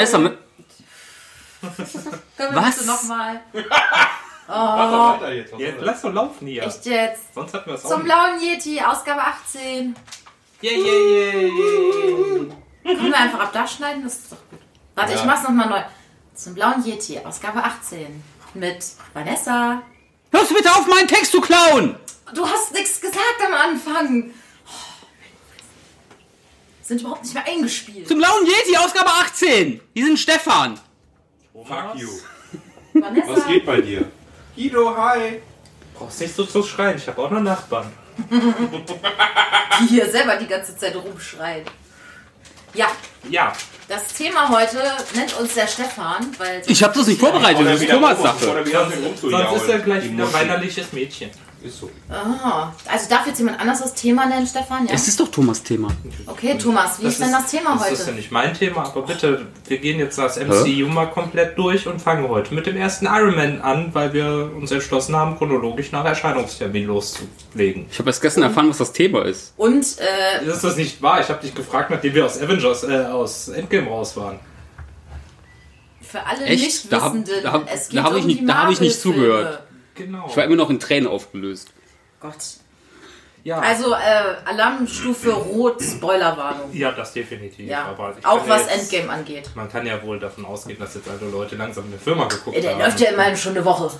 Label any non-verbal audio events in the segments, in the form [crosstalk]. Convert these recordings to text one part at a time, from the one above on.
Vanessa, mit, Können wir Was? nochmal? Mach doch weiter jetzt. Was Jetzt, soll lass doch laufen hier. Echt jetzt? Sonst hatten wir es auch Zum nicht. blauen Yeti, Ausgabe 18. Yeah, yeah, yeah, yeah. Können wir einfach ab da schneiden? Das ist doch gut. Warte, Ja. ich mach's nochmal neu. Zum blauen Yeti, Ausgabe 18. Mit Vanessa. hörst du bitte auf, meinen Text zu klauen? Du hast nichts gesagt am Anfang. Sind überhaupt nicht mehr eingespielt. Zum blauen Yeti, Ausgabe 18. Die sind Stefan. Fuck you. Vanessa. Was geht bei dir? Guido, hi. Brauchst nicht so zu schreien, ich habe auch noch Nachbarn. Die hier selber die ganze Zeit rumschreit. Ja, Ja, das Thema heute nennt uns der Stefan, weil. Ich habe das nicht vorbereitet, das ist Thomas Oder Sache. sonst, ist er gleich wieder weinerliches Mädchen. Ist so. Ah, also darf jetzt jemand anders das Thema nennen, Stefan? Ja? Es ist doch Thomas Thema. Okay, Thomas, wie ist denn das Thema das ist ja heute? nicht mein Thema, aber bitte, wir gehen jetzt das MCU mal komplett durch und fangen heute mit dem ersten Iron Man an, weil wir uns entschlossen haben, chronologisch nach Erscheinungstermin loszulegen. Ich habe erst gestern erfahren, was das Thema ist. Und äh, Ist das nicht wahr? Ich habe dich gefragt, nachdem wir aus Avengers, äh, aus Endgame raus waren. für alle Echt? Da hab- Nichtwissenden, da hab- es geht da ich um nicht- die da hab ich nicht zugehört. Genau. Ich war immer noch in Tränen aufgelöst. Gott. ja, Also äh, Alarmstufe Rot, Spoilerwarnung. ja, das definitiv. Ja, auch was jetzt- Endgame angeht. Man kann ja wohl davon ausgehen, dass jetzt alle Leute langsam eine Firma geguckt Der haben. läuft ja immerhin schon eine Woche.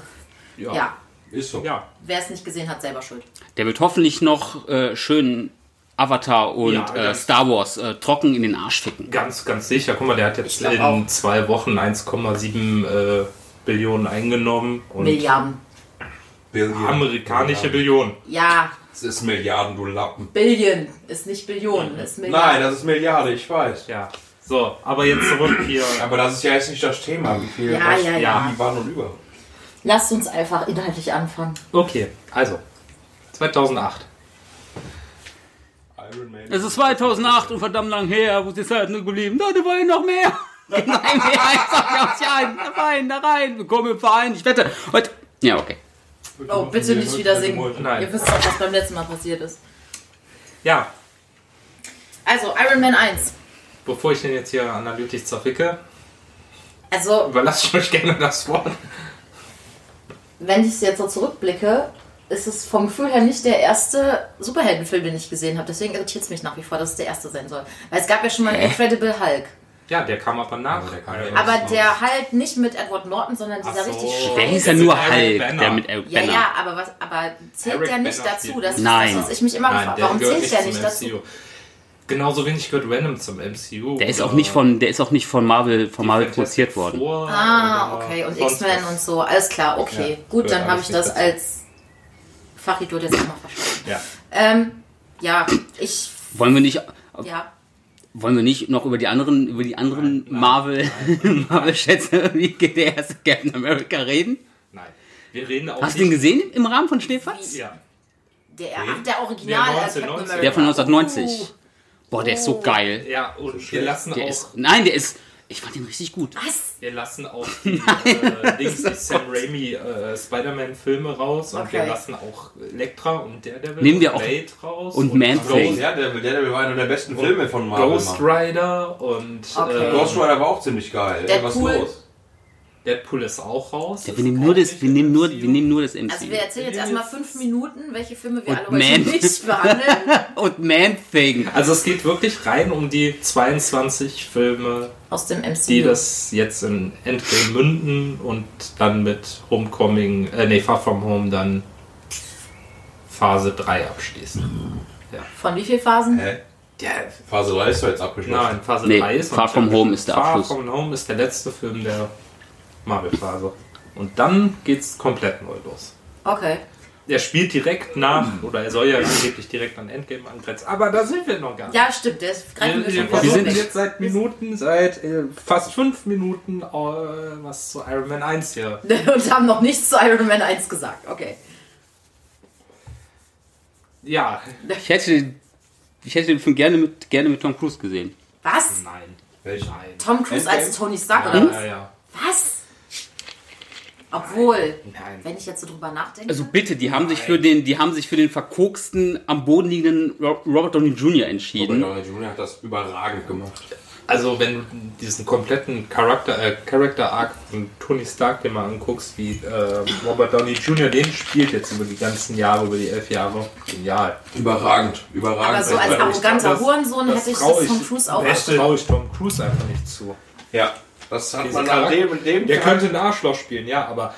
ja. Ja, Ist so. Ja, wer es nicht gesehen hat, selber schuld. Der wird hoffentlich noch äh, schön Avatar und Ja, äh, Star Wars äh, trocken in den Arsch ficken. ganz, ganz sicher. Guck mal, der hat jetzt in auch. zwei Wochen 1,7 äh, Billionen eingenommen. Und Milliarden. Billion. Amerikanische. Billionen. Ja, Das ist Milliarden, du Lappen. Billion ist nicht Billionen, ist Milliarden. Nein, das ist Milliarde, ich weiß. Ja. So, aber jetzt zurück hier. Aber das ist ja jetzt nicht das Thema. Wie viel Ja, was, ja, ja. Wie wann und über. Lasst uns einfach inhaltlich anfangen. Okay, also 2008. Iron Man. Es ist 2008 und verdammt lang her, wo ist die Zeit nur geblieben? Da, da wollen noch mehr. [laughs] Nein, mehr, ich sag ja da rein, da rein, willkommen im Verein, ich wette, heute... Ja, okay. Oh, bitte nicht wieder singen. Nein. Ihr wisst doch, was beim letzten Mal passiert ist. Ja, Also, Iron Man 1. bevor ich den jetzt hier analytisch zerficke, Also, überlasse ich euch gerne das Wort. wenn ich jetzt so zurückblicke, ist es vom Gefühl her nicht der erste Superheldenfilm, den ich gesehen habe. Deswegen irritiert es mich nach wie vor, dass es der erste sein soll. Weil es gab ja schon mal einen Incredible Hulk. Ja, der kam aber nach. Ja, der kam ja. Man. Aber der Hulk nicht mit Edward Norton, sondern dieser so. richtig Der schräge- hieß ja nur Hulk, Banner. der mit Eric Ja, Banner. ja, aber, was, aber zählt Eric der nicht Banner dazu? Das ist Nein. das, was ich mich immer Nein, gefragt der Warum zählt der nicht dazu? MCU. Genauso wenig gehört Venom zum MCU. Der ist auch oder nicht von, der ist auch nicht von Marvel, von Marvel Fantastic produziert worden. Ah, oder okay. Und X-Men und so. Alles klar, okay. Ja, Gut, dann habe ich das als Fachidol jetzt auch mal verstanden. Ja. Ähm, ja, ich. Wollen wir nicht, Ja. Wollen wir nicht noch über die anderen, über die anderen Nein, nein, Marvel, [laughs] Marvel-Schätze, wie geht [laughs] der erste Captain America reden? Nein. Wir reden auch Hast du den gesehen im Rahmen von Schneefatz? Ja. Der, ach, der Original Der äh, Captain 1990. America. Der von 1990. Uh, Boah, der ist so geil. Ja, und wir lassen Der auch. ist, nein, der ist, ich fand den richtig gut. was? Wir lassen auch [laughs] die, äh, Dings, die Sam Raimi äh, Spider-Man-Filme raus und wir Okay. lassen auch Elektra und Daredevil Nehmen wir und auch- Blade raus und. Ghost, Ja, der, der war einer der besten Filme von Marvel. Ghost. Rider und Okay. äh, Ghost Rider war auch ziemlich geil. Ey, was Deadpool. los? Deadpool ist auch raus. Ja, wir nehmen nur das, wir nehmen nur, MCU. wir nehmen nur das MC. Also wir erzählen jetzt erstmal fünf Minuten, welche Filme wir Und alle heute Man. nicht behandeln. [laughs] Und Man-Thing. Also es geht wirklich rein um die 22 Filme, Aus dem MCU. die das jetzt in Endgame münden und dann mit Homecoming, äh nee, Far From Home dann Phase 3 abschließen. Von wie viel Phasen? Hä? Ja, Phase 3 ist doch jetzt abgeschlossen. nein, Phase Nee, 3 ist noch Far nicht From Home ist der Far Abschluss. From Home ist der letzte Film der Marvel-Phase. Und dann geht's komplett neu los. Okay. Er spielt direkt nach, oder er soll ja angeblich direkt an Endgame angrenzen, aber da sind wir noch gar nicht. Ja, stimmt, das greifen wir Wir, schon wir sind- jetzt seit Minuten, seit äh, fast fünf Minuten äh, was zu Iron Man 1 hier. [laughs] Und haben noch nichts zu Iron Man 1 gesagt. Okay. Ja, Ich hätte, ich hätte den Film gerne mit, gerne mit Tom Cruise gesehen. Was? nein. Welchen? Nein. Tom Cruise Endgame? als Tony Stark, Ja, oder ja, was? ja. Was? Obwohl, Nein. wenn ich jetzt so drüber nachdenke. Also bitte, die haben sich für den, die haben sich für den verkoksten, am Boden liegenden Ro- Robert Downey Jr. Robert entschieden. Downey Jr. hat das überragend gemacht. Also wenn du diesen kompletten Charakter, äh, Character Arc von Tony Stark dir mal anguckst, wie äh, Robert Downey Jr. den spielt jetzt über die ganzen Jahre, über die elf Jahre, genial. Überragend, überragend. Aber so als arroganter Hurensohn hätte ich das Tom Cruise auch Das traue ich Tom Cruise einfach nicht zu. Ja, das hat Diese man an dem, dem Der Teil- könnte ein Arschloch spielen, ja, aber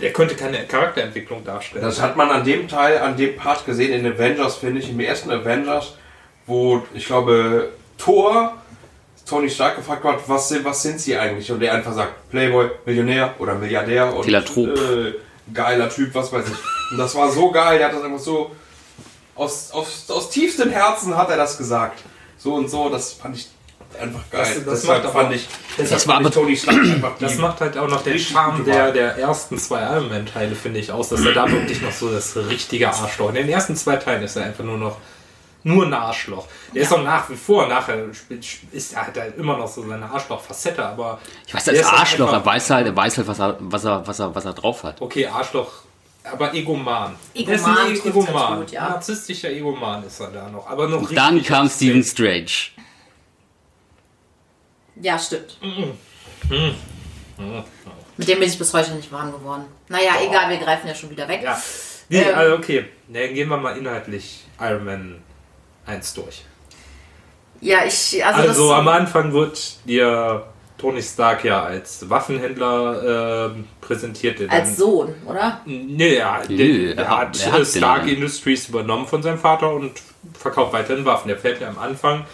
der könnte keine Charakterentwicklung darstellen. Das hat man an dem Teil, an dem Part gesehen in Avengers, finde ich, im ersten Avengers, wo ich glaube Thor Tony Stark gefragt hat, was sind, was sind sie eigentlich? Und der einfach sagt, Playboy, Millionär oder Milliardär und äh, geiler Typ, was weiß ich. Und das war so geil, der hat das einfach so aus, aus, aus tiefstem Herzen hat er das gesagt. So und so, das fand ich einfach geil. Das- das Deshalb macht aber- fand ich, deshalb Das war fand ich aber- Tony Stark einfach Das macht halt auch noch den Charme der, der ersten zwei Iron Man-Teile, finde ich, aus, dass er da [clears throat] wirklich noch so das richtige Arschloch. In den ersten zwei Teilen ist er einfach nur noch nur ein Arschloch. Der ist auch nach wie vor, nachher ist er hat er immer noch so seine Arschloch-Facette, aber. Ich weiß, der als ist halt Arschloch, er weiß halt, er weiß halt, was er, was er, was er, was er drauf hat. Okay, Arschloch, aber Egoman. Der ist Egoman ein trifft's Egoman. ganz gut, ja. Narzisstischer Egoman ist er da noch. Aber noch Und dann kam State. Strange. Ja, stimmt. Mit dem bin ich bis heute nicht warm geworden. Naja, egal, wir greifen ja schon wieder weg. Ja. Nee, Ähm. also okay. Dann gehen wir mal inhaltlich Iron Man 1 durch. Ja, ich, also, Also das, am Anfang wird dir Tony Stark ja als Waffenhändler ähm, präsentiert. der als dann- Sohn, oder? Nee, ja, der, der er hat, hat- äh, Stark den- Industries übernommen von seinem Vater und verkauft weiterhin Waffen. Der fährt ja am Anfang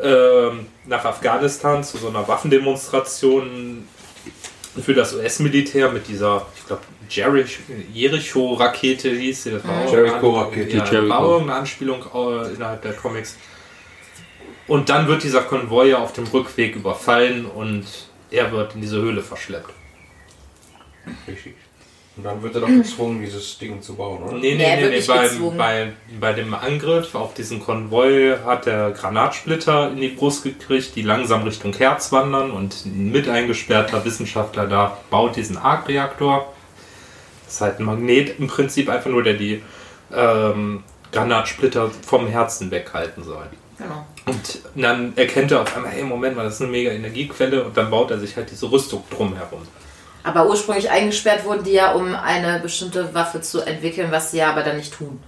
ähm, nach Afghanistan zu so einer Waffendemonstration für das US-Militär mit dieser, ich glaube, Jericho-Rakete hieß sie. Das war auch Jericho-Rakete, Ja, Jericho. war irgendeine Anspielung äh, innerhalb der Comics. Und dann wird dieser Konvoi ja auf dem Rückweg überfallen und er wird in diese Höhle verschleppt. Richtig. Und dann wird er doch gezwungen, dieses Ding zu bauen, oder? Nee, Nee, nee, nee, nee. gezwungen. bei, bei dem Angriff auf diesen Konvoi hat der Granatsplitter in die Brust gekriegt, die langsam Richtung Herz wandern und ein mit eingesperrter Wissenschaftler da baut diesen Arc-Reaktor. Das ist halt ein Magnet im Prinzip einfach nur, der die ähm, Granatsplitter vom Herzen weghalten soll. Genau. Und dann erkennt er auf einmal, hey, Moment mal, das ist eine mega Energiequelle und dann baut er sich halt diese Rüstung drumherum. Aber ursprünglich eingesperrt wurden die ja, um eine bestimmte Waffe zu entwickeln, was sie ja aber dann nicht tun.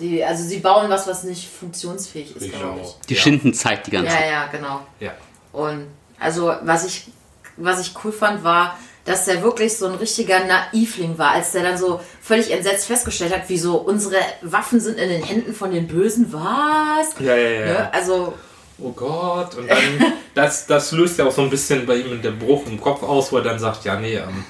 Die, also sie bauen was, was nicht funktionsfähig ist, glaube ich. Die Ja. schinden Zeit die ganze Ja, Zeit. ja, genau. Ja. Und also was ich, was ich cool fand, war, dass der wirklich so ein richtiger Naivling war, als der dann so völlig entsetzt festgestellt hat, wieso unsere Waffen sind in den Händen von den Bösen. Was? Ja, ja, ja. Ne? Also, oh Gott, und dann, [laughs] das, das löst ja auch so ein bisschen bei ihm den Bruch im Kopf aus, wo er dann sagt, ja, nee, ähm,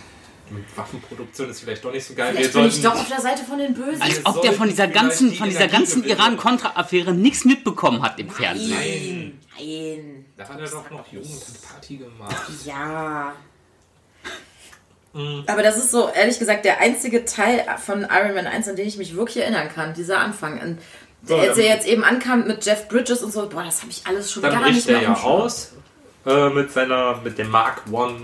Waffenproduktion ist vielleicht doch nicht so geil. vielleicht wir bin ich doch auf der Seite von den Bösen. Als ob der von dieser ganzen, vielleicht von die dieser ganzen Iran-Kontra-Affäre nichts mitbekommen hat im Fernsehen. Nein. Nein. da war er doch noch jung und hat Party gemacht. Ja. Mhm. Aber das ist so, ehrlich gesagt, der einzige Teil von Iron Man 1, an den ich mich wirklich erinnern kann, dieser Anfang. Und als er jetzt eben ankam mit Jeff Bridges und so, boah, das habe ich alles schon Dann gar bricht nicht er mehr ja dem Schirm. aus äh, mit seiner, mit dem Mark One,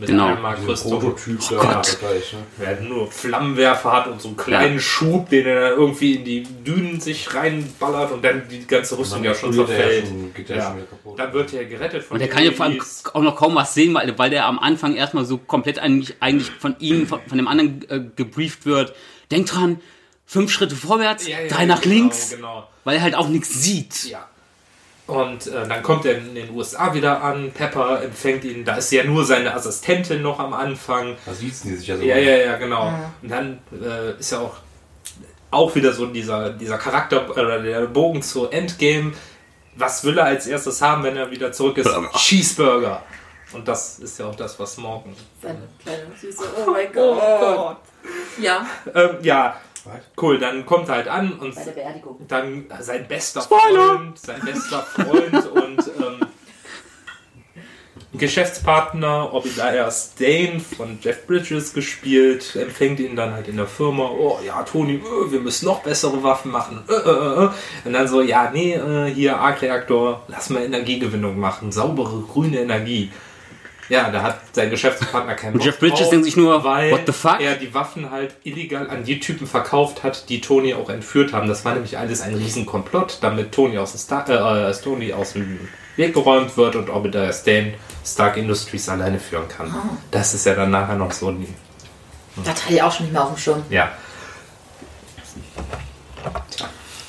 mit Genau. der Mark Rüstung. Prototyp Oh da. Gott. Gleich, ne? der nur Flammenwerfer hat und so einen kleinen Ja. Schub, den er irgendwie in die Dünen sich reinballert und dann die ganze Rüstung ja schon er ja zerfällt. schon- geht der Ja. kaputt. Dann wird er gerettet von Und der kann ja vor allem auch noch kaum was sehen, weil, weil der am Anfang erstmal so komplett eigentlich, eigentlich von ihm, von, von dem anderen äh, gebrieft wird. Denk dran, fünf Schritte vorwärts, Ja, ja, drei nach genau, links, Genau. weil er halt auch nichts sieht. Ja. Und äh, dann kommt er in den USA wieder an. Pepper empfängt ihn. Da ist ja nur seine Assistentin noch am Anfang. Da siezen die sich ja so. Ja, ja, ja, genau. Und dann äh, ist ja auch, auch wieder so dieser, dieser Charakter, oder der Bogen zu Endgame. Was will er als erstes haben, wenn er wieder zurück ist? Burger. Cheeseburger. Und das ist ja auch das, was Morgan. Seine kleine Süße, oh mein Gott. Ja, Ähm, ja? Cool. Dann kommt er halt an und bei der Beerdigung. dann sein bester Spoiler! Freund, sein bester Freund [laughs] und ähm, Geschäftspartner Obadiah Stane von Jeff Bridges gespielt, empfängt ihn dann halt in der Firma. Oh ja, Tony, äh, wir müssen noch bessere Waffen machen. Äh, äh. Und dann so, ja, nee, hier Arc-Reaktor, lass mal Energiegewinnung machen, saubere grüne Energie. Ja, da hat sein Geschäftspartner keinen Und Bock Jeff Bridges drauf, denkt sich nur, weil what the fuck? er die Waffen halt illegal an die Typen verkauft hat, die Tony auch entführt haben. Das war nämlich alles ein Riesenkomplott, damit Tony aus dem, Star äh, äh, Tony aus dem weggeräumt wird und Obadiah Stane Stark Industries alleine führen kann. Ah. Das ist ja dann nachher noch so ein, Das hatte ich auch schon nicht mehr auf dem Schirm. ja.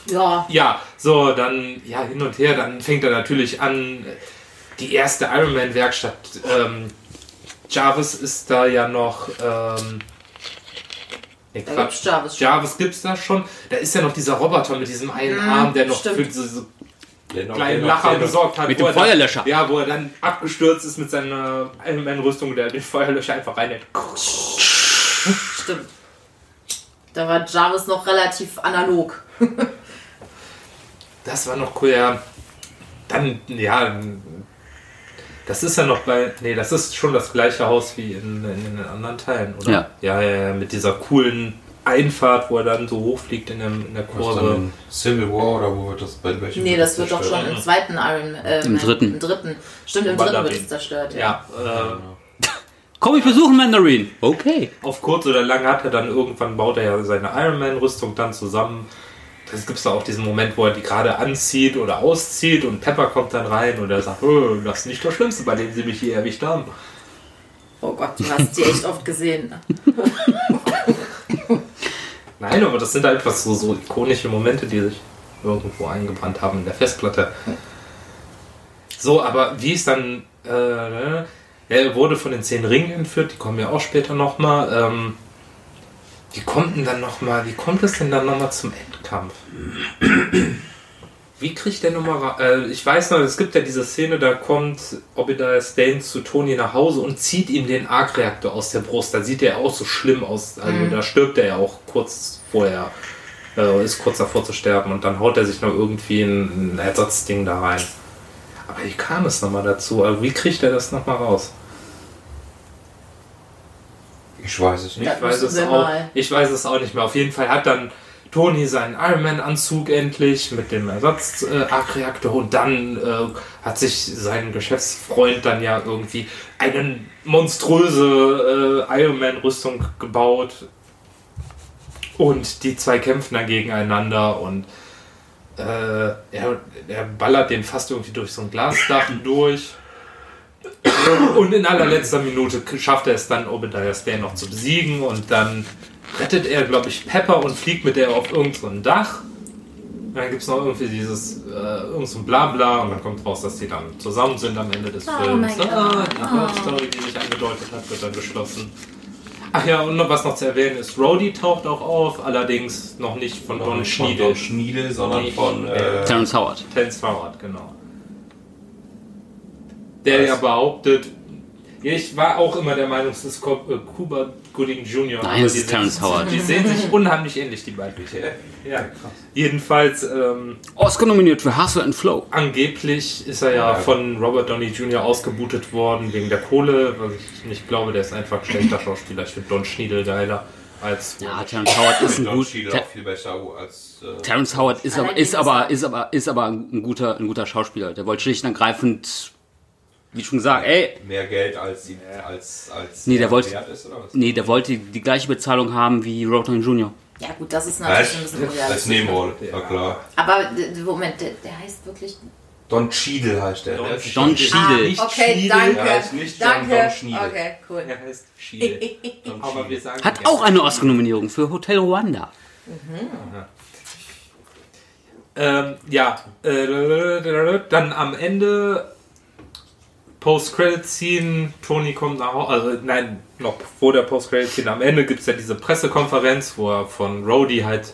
Ja, Ja, so, dann, ja, hin und her, dann fängt er natürlich an, die erste Iron Man Werkstatt. Ähm, Jarvis ist da ja noch, ähm, nee, da Quatsch. gibt's Jarvis. Jarvis gibt's da schon. Da ist ja noch dieser Roboter mit diesem einen Mhm, Arm, der noch stimmt. für diese kleinen noch- Lacher gesorgt hat. Mit dem er dann- Feuerlöscher. Ja, wo er dann abgestürzt ist mit seiner Iron Man Rüstung, der den Feuerlöscher einfach rein Stimmt. Da war Jarvis noch relativ analog. [laughs] Das war noch cool, ja. Dann, ja, das ist ja noch bei, nee, das ist schon das gleiche Haus wie in, in den anderen Teilen, oder? Ja. ja. Ja, ja, mit dieser coolen Einfahrt, wo er dann so hochfliegt in der, in der Kurve. in Civil War oder wo wird das bei welchem? Nee, das wird doch schon im zweiten Iron äh, Im dritten. Im dritten. Stimmt, im dritten wird es zerstört. Ja. Ja, äh, Komm, ich besuche Mandarin. Okay. auf kurz oder lang hat er dann irgendwann, baut er ja seine Iron Man Rüstung dann zusammen. Das gibt es da auch diesen Moment, wo er die gerade anzieht oder auszieht und Pepper kommt dann rein und er sagt, oh, das ist nicht das Schlimmste, bei dem sie mich hier erwischt haben. Oh Gott, du hast die echt oft gesehen. [laughs] Nein, aber das sind einfach so, so ikonische Momente, die sich irgendwo eingebrannt haben in der Festplatte. So, aber wie es dann. Äh, er wurde von den zehn Ringen entführt, die kommen ja auch später nochmal. Ähm, wie kommt denn dann nochmal, wie kommt es denn dann nochmal zum Endkampf? Wie kriegt der nochmal ra- äh, Ich weiß noch, es gibt ja diese Szene, da kommt Obadiah Stane zu Tony nach Hause und zieht ihm den Arc-Reaktor aus der Brust. Da sieht er auch so schlimm aus. Also da stirbt er ja auch kurz vorher. Äh, ist kurz davor zu sterben und dann haut er sich noch irgendwie ein, ein Ersatzding da rein. Aber wie kam es nochmal dazu? Also wie kriegt er das nochmal raus? Ich weiß es nicht. Ich weiß, es auch, ich weiß es auch nicht mehr. Auf jeden Fall hat dann Tony seinen Iron Man-Anzug endlich mit dem Ersatz-Arc-Reaktor und dann äh, hat sich sein Geschäftsfreund dann ja irgendwie eine monströse äh, Iron Man-Rüstung gebaut. Und die zwei kämpfen dann gegeneinander und äh, er, er ballert den fast irgendwie durch so ein Glasdach [laughs] durch. Und in allerletzter Minute schafft er es dann, Obadiah Stane noch zu besiegen und dann rettet er, glaube ich, Pepper und fliegt mit der auf irgendein Dach. Und dann gibt es noch irgendwie dieses, äh, irgend so ein Blabla und dann kommt raus, dass die dann zusammen sind am Ende des Oh Films. Ah, die Love Story, die sich angedeutet hat, wird dann geschlossen. Ach ja, und noch was noch zu erwähnen ist, Rhodey taucht auch auf, allerdings noch nicht von Don Von Schniedel. Don Schniedel, sondern Nee, von. äh, Terrence Howard. Terence Howard, genau. Der ja behauptet, ich war auch immer der Meinung, es ist äh, Cuba Gooding Jr. Nein, aber es die ist Terrence sehen- Howard. Die sehen sich unheimlich ähnlich, die beiden. [laughs] Ja, jedenfalls, ähm, Oscar nominiert für Hustle and Flow. angeblich ist er ja, Ja. von Robert Downey Jr. ausgebootet worden wegen der Kohle, was ich nicht glaube, der ist einfach ein schlechter Schauspieler. Ich finde Don Schniedel geiler als. Ja, Terrence Howard ist ein Don gut. Schniedel Ter auch viel besser als. Äh, Terrence Howard ist aber, ist aber, ist aber, ist aber ein guter, ein guter Schauspieler. Der wollte schlicht und ergreifend, wie schon gesagt, ey, mehr Geld als, sie- als, als Nee, der er wollte- wert ist, oder was? nee, der wollte die gleiche Bezahlung haben wie Robert Downey Jr. Ja gut, das ist natürlich ein Als, bisschen als unrealistisch. Nebenrolle, ja klar. Aber Moment, der, der heißt wirklich. Don Cheadle heißt der. Don der Don Cheadle. Nicht Okay, Schniedel, danke. Ja, ist nicht Don- danke. Don Schniedel. okay, cool. Er heißt Schiedel. [laughs] Don Aber Cheadle. wir sagen Hat auch eine Oscar-Nominierung für Hotel Rwanda. Ähm, ja, äh, dann am Ende Post-Credit-Scene, Tony kommt nach Hause, also nein, noch vor der Post-Credit-Scene, am Ende gibt es ja diese Pressekonferenz, wo er von Rhodey halt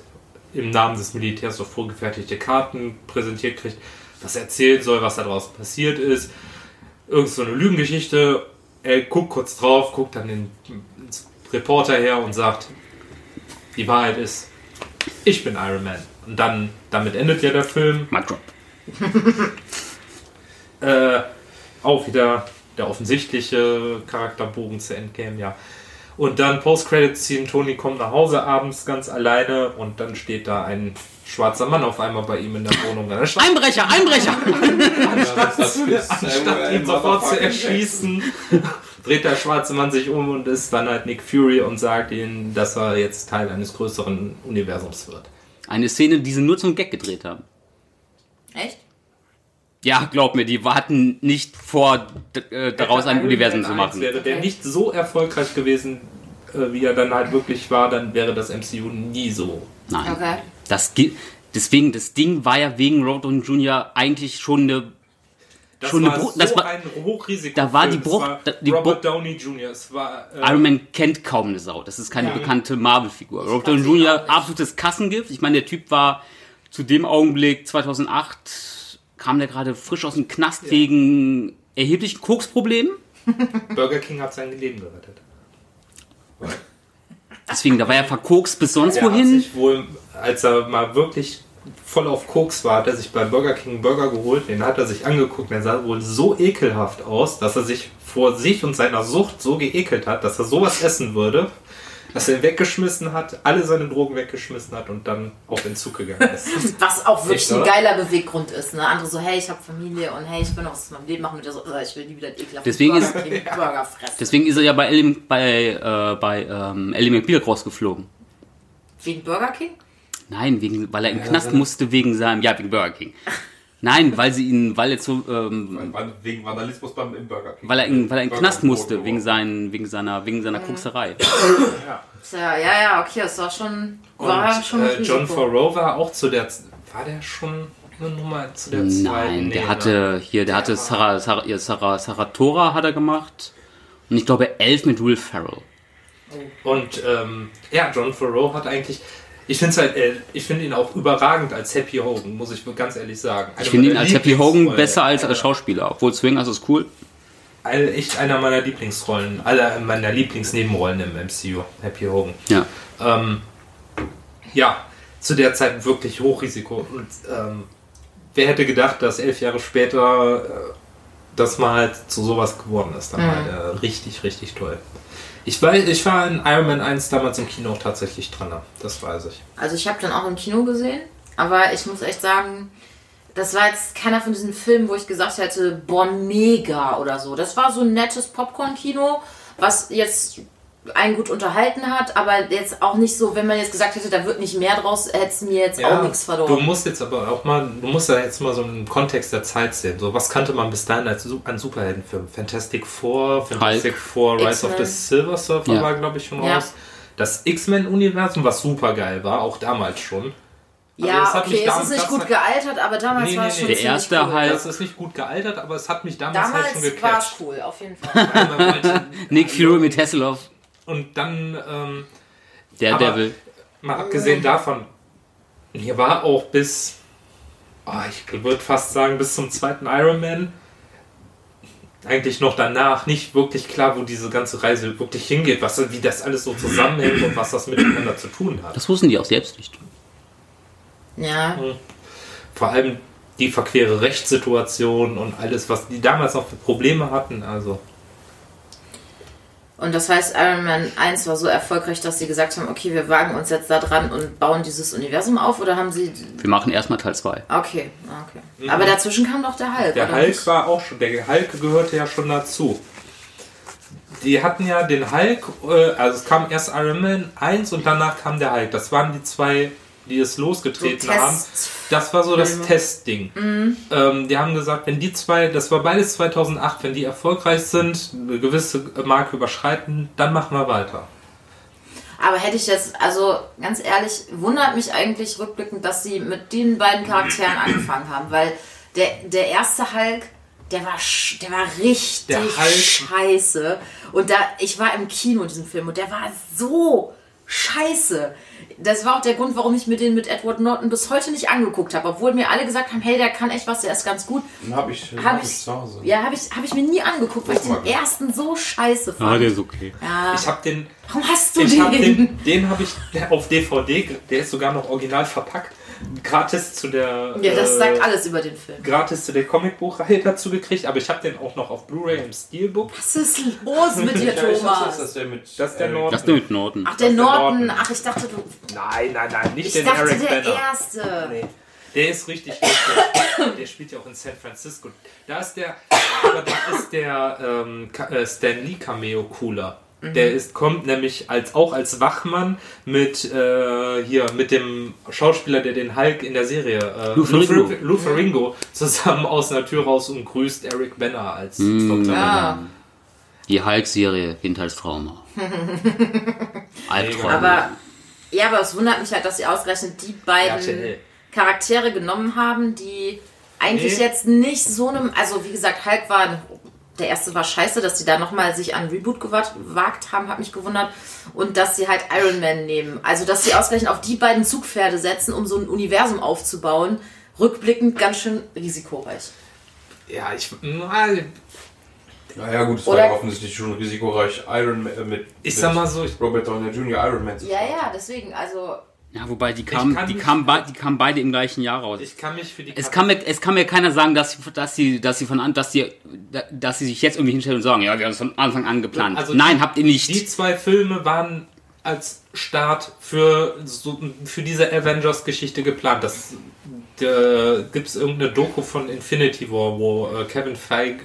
im Namen des Militärs so vorgefertigte Karten präsentiert kriegt, was er erzählen soll, was da draußen passiert ist. Irgend so eine Lügengeschichte. Er guckt kurz drauf, guckt dann den Reporter her und sagt, die Wahrheit ist, ich bin Iron Man. Und dann, damit endet ja der Film. Mic drop. Äh, auch wieder der offensichtliche Charakterbogen zu Endgame, ja. Und dann Post-Credit-Scene, Tony kommt nach Hause abends ganz alleine und dann steht da ein schwarzer Mann auf einmal bei ihm in der Wohnung. Anstatt, Einbrecher, Einbrecher! [laughs] Anstatt ihn sofort zu erschießen, dreht der schwarze Mann sich um und ist dann halt Nick Fury und sagt ihm, dass er jetzt Teil eines größeren Universums wird. Eine Szene, die sie nur zum Gag gedreht haben. Echt? Ja, glaub mir, die hatten nicht vor, d- äh, daraus ein Universum zu 1 machen. Wäre der nicht so erfolgreich gewesen, äh, wie er dann halt wirklich war, dann wäre das MCU nie so. Nein. Okay. Das gi- deswegen, das Ding war ja wegen Robert Downey Jr. eigentlich schon eine. Das Schon war eine so das war- ein Hochrisiko. da war die Bruch- war da- die Robert Downey Jr. Es war äh, Iron Man kennt kaum eine Sau. Das ist keine Ja. bekannte Marvel-Figur. Robert Downey Jr. absolutes Kassengift. Ich meine, der Typ war zu dem Augenblick 2008 kam der gerade frisch aus dem Knast wegen erheblichen Koksproblemen. [laughs] Burger King hat sein Leben gerettet. Deswegen, da war er verkokst bis sonst Er hat wohin. sich wohl, als er mal wirklich voll auf Koks war, hat er sich bei Burger King einen Burger geholt, den hat er sich angeguckt, der sah wohl so ekelhaft aus, dass er sich vor sich und seiner Sucht so geekelt hat, dass er sowas essen würde, dass er weggeschmissen hat, alle seine Drogen weggeschmissen hat und dann auf Entzug gegangen ist. [laughs] Was auch wirklich Echt, ein geiler Beweggrund ist. Ne? Andere so, hey, ich habe Familie und hey, ich will noch was aus meinem Leben machen mit der so, äh, ich will nie wieder einen ekelhaften Deswegen Burger, [laughs] ist- King Burger fressen. Deswegen ist er ja bei Ellie, bei, äh, bei ähm, Ellie McBeal rausgeflogen. Wegen Burger King? Nein, wegen, weil er in den Knast musste wegen seinem, ja, wegen Burger King. Nein, weil sie ihn, weil er zu, ähm, Wegen Vandalismus beim im Burger King. weil er in, weil er in Knast musste wegen seinen, wegen seiner, wegen seiner Kokserei. Tja, ja, ja, okay, das war schon, war Und schon äh, John. Favreau war auch zu der, Z- war der schon eine Nummer zu der zweiten? Nein, Nee, der ne? hatte hier, der hatte Sarah, Sarah, ja, Sarah, Sarah Tora hat er gemacht. Und ich glaube elf mit Will Ferrell. Und ähm, ja, John Favreau hat eigentlich. Ich finde halt, äh, ich finde ihn auch überragend als Happy Hogan, muss ich ganz ehrlich sagen. Ich finde ihn als Happy Hogan besser als als Schauspieler. Obwohl Swingers ist cool. All, echt einer meiner Lieblingsrollen, aller meiner Lieblingsnebenrollen im MCU, Happy Hogan. Ja. Ähm, ja, zu der Zeit wirklich Hochrisiko. Und ähm, wer hätte gedacht, dass elf Jahre später äh, das mal halt zu sowas geworden ist. Dann halt, äh, richtig, richtig toll. Ich, weiß, ich war in Iron Man 1 damals im Kino tatsächlich dran, das weiß ich. Also ich habe dann auch im Kino gesehen, aber ich muss echt sagen, das war jetzt keiner von diesen Filmen, wo ich gesagt hätte, boah, mega oder so. Das war so ein nettes Popcorn-Kino, was jetzt einen gut unterhalten hat, aber jetzt auch nicht so, wenn man jetzt gesagt hätte, da wird nicht mehr draus, hätte es mir jetzt auch nichts du verdorben. musst jetzt aber auch mal, du musst ja jetzt mal so einen Kontext der Zeit sehen. So, was kannte man bis dahin als an Superheldenfilmen? Fantastic Four, Fantastic Four, Rise of the X-Men. Silver Surfer Ja. war, glaube ich, schon Ja. raus. Das X-Men-Universum, was super geil war, auch damals schon. Ja, hat mich okay, es damals- ist nicht gut gealtert, aber damals Nee, war nee, es nee. schon Der erste cool. halt- Das ist nicht gut gealtert, aber es hat mich damals, halt schon Damals war es gecatcht. cool, auf jeden Fall. [laughs] Nick Fury mit Hasselhoff, Und dann, ähm, der Aber- Devil. mal abgesehen davon, hier war auch bis, oh, ich würde fast sagen, bis zum zweiten Iron Man, eigentlich noch danach nicht wirklich klar, wo diese ganze Reise wirklich hingeht, was, wie das alles so zusammenhängt und was das miteinander zu tun hat. Das wussten die auch selbst nicht. Ja, Vor allem die verquere Rechtssituation und alles, was die damals noch für Probleme hatten. Also, Und das heißt, Iron Man 1 war so erfolgreich, dass sie gesagt haben, okay, wir wagen uns jetzt da dran und bauen dieses Universum auf? Oder haben sie... Wir machen erstmal Teil 2. Okay, okay. Aber dazwischen kam doch der Hulk, Der oder Hulk war auch schon, der Hulk gehörte ja schon dazu. Die hatten ja den Hulk, äh, also es kam erst Iron Man 1 und danach kam der Hulk. Das waren die zwei, die es losgetreten So haben. Das war so das Filme. Testding. Ähm, die haben gesagt, wenn die zwei, das war beides 2008, wenn die erfolgreich sind, eine gewisse Marke überschreiten, dann machen wir weiter. Aber hätte ich jetzt, also ganz ehrlich, wundert mich eigentlich rückblickend, dass sie mit den beiden Charakteren [clears throat] angefangen haben, weil der, der erste Hulk, der war, sch- der war richtig Der scheiße. Und da, ich war im Kino, diesen Film, und der war so scheiße. Das war auch der Grund, warum ich mir den mit Edward Norton bis heute nicht angeguckt habe, obwohl mir alle gesagt haben, hey, der kann echt was, der ist ganz gut. Habe ich, Hab hab ich, ich zu Hause. ja, habe ich, hab ich mir nie angeguckt, weil ich den ersten so scheiße fand. Ah, der ist okay. ja. Ich habe den, Warum hast du den? hab den, den habe ich [laughs] auf DVD, der ist sogar noch original verpackt, gratis zu der. ja, das äh, sagt alles über den Film. gratis zu der Comicbuchreihe dazu gekriegt, aber ich habe den auch noch auf Blu-ray im Steelbook. Was ist los mit dir, [laughs] Thomas? das ist der mit Das ist der Eric. Nord- Das ist der mit Norton. Ach, der Norton. Norton. Ach, ich dachte, du. Nein, nein, nein, nicht Ich den dachte, Eric der Banner. erste. Nee. Der ist richtig der spielt ja auch in San Francisco. Da ist der, aber da ist der ähm, äh, Stan Lee Cameo cooler. Der ist, kommt nämlich als auch als Wachmann mit äh, hier mit dem Schauspieler, der den Hulk in der Serie äh. Fer- Lou Ferrigno zusammen aus einer Tür raus und grüßt Eric Banner als Dr. Ja. Die Hulk-Serie, Kindheitstrauma. [laughs] Albtraum. Aber ja, aber es wundert mich halt, dass sie ausgerechnet die beiden RTL. Charaktere genommen haben, die eigentlich Nee. jetzt nicht so einem, also wie gesagt, Hulk war ein- der erste war scheiße, dass sie da nochmal sich an Reboot gewagt haben, hat mich gewundert. Und dass sie halt Iron Man nehmen. Also, dass sie ausgerechnet auf die beiden Zugpferde setzen, um so ein Universum aufzubauen. Rückblickend ganz schön risikoreich. Ja, ich. na, Naja, gut, es war Oder- ja offensichtlich schon risikoreich. Iron Man, äh, mit, Ich mit sag mal so, ich- Robert Downey Jr. Iron Man. zu Ja, ja, deswegen, also. Ja, wobei die kamen, die nicht- kamen, die kamen beide im gleichen Jahr raus. Ich kann mich für die Es kann, mir, es kann mir keiner sagen, dass sie, dass sie, dass sie von an, dass sie, dass sie sich jetzt irgendwie hinstellen und sagen, ja, wir haben es von Anfang an geplant. Also Nein, die- habt ihr nicht. Die zwei Filme waren als Start für, so, für diese Avengers-Geschichte geplant. Das gibt es irgendeine Doku von Infinity War, wo äh, Kevin Feige,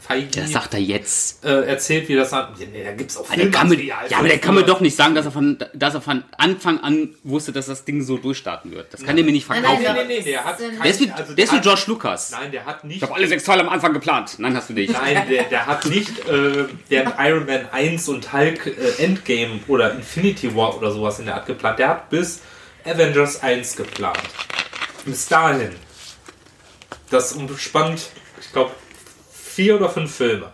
Feige das sagt er jetzt. äh, erzählt, wie das an. Ja, nee, da gibt es auch Aber der kann mir, Filmmaterial ja, aber der kann mir doch nicht sagen, dass er von, dass er von Anfang an wusste, dass das Ding so durchstarten wird. Das kann der mir nicht Nein, verkaufen. nein, Nee, nee, nee, der hat Der der ist wie, also der ist wie George Lucas. Nein, der hat nicht. Ich habe alle sechs Teile am Anfang geplant. Nein, hast du nicht. Nein, der, der hat nicht äh, der Iron Man 1 und Hulk äh, Endgame oder Infinity War oder sowas in der Art geplant. Der hat bis Avengers 1 geplant. Bis dahin. Das umspannt, ich glaube, vier oder fünf Filme.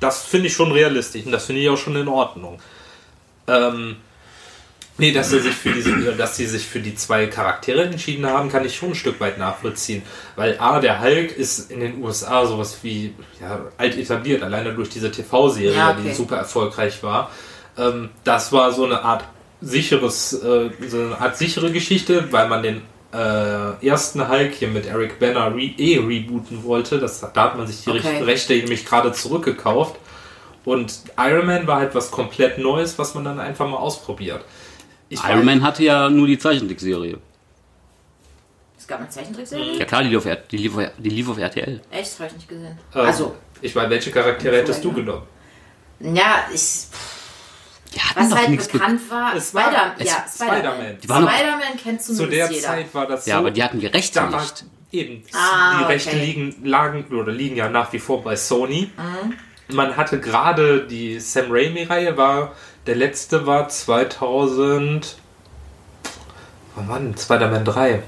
Das finde ich schon realistisch und das finde ich auch schon in Ordnung. Ähm, nee, dass sie sich für diese, dass sie sich für die zwei Charaktere entschieden haben, kann ich schon ein Stück weit nachvollziehen. Weil A, der Hulk ist in den USA sowas wie ja, alt etabliert, alleine durch diese TV-Serie, Ja, okay. die super erfolgreich war. Ähm, das war so eine Art sicheres, äh, so eine Art sichere Geschichte, weil man den äh, ersten Hulk hier mit Eric Banner re eh rebooten wollte. Das, da hat man sich die Okay. Recht- Rechte nämlich gerade zurückgekauft. Und Iron Man war halt was komplett Neues, was man dann einfach mal ausprobiert. Ich Iron weiß- Man hatte ja nur die Zeichentrickserie. Es gab eine Zeichentrickserie? Ja klar, die lief die lief auf, die lief auf RTL. Echt? Habe ich nicht gesehen. Ähm, Also, Ich meine, welche Charaktere hättest du genommen? ja, ich. Die hatten Was halt bekannt war, Es war- Spider- ja, Spider-Man. Spider-Man. Noch- Spider-Man kennt Zu der jeder. Zeit war das so. Ja, aber die hatten die Rechte da war nicht. eben Ah, die Rechte okay. liegen lagen oder liegen ja nach wie vor bei Sony. Mhm. Man hatte gerade die Sam Raimi Reihe war der letzte war 2000 wann war denn Spider-Man 3?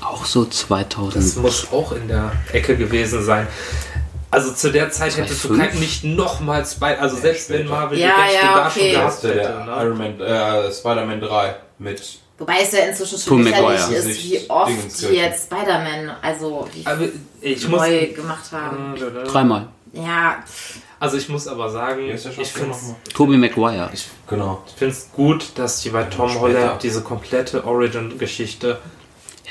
Auch so 2000. Das muss auch in der Ecke gewesen sein. Also zu der Zeit hättest du 2005? kein, nicht nochmals bei, also selbst wenn später. Marvel Ja, die Rechte ja, da okay. schon Der gehabt hätte. der Ne? Iron Man, äh, Spider-Man 3 mit. Wobei es ja inzwischen schon lächerlich ist, wie Gesicht- oft die jetzt Spider-Man, also wie Aber ich muss, neu gemacht haben. Dreimal. Ja, also ich muss aber sagen, der ich finde nochmal? Tobey Maguire. Genau. es gut, dass die bei Tom. Holland diese komplette Origin-Geschichte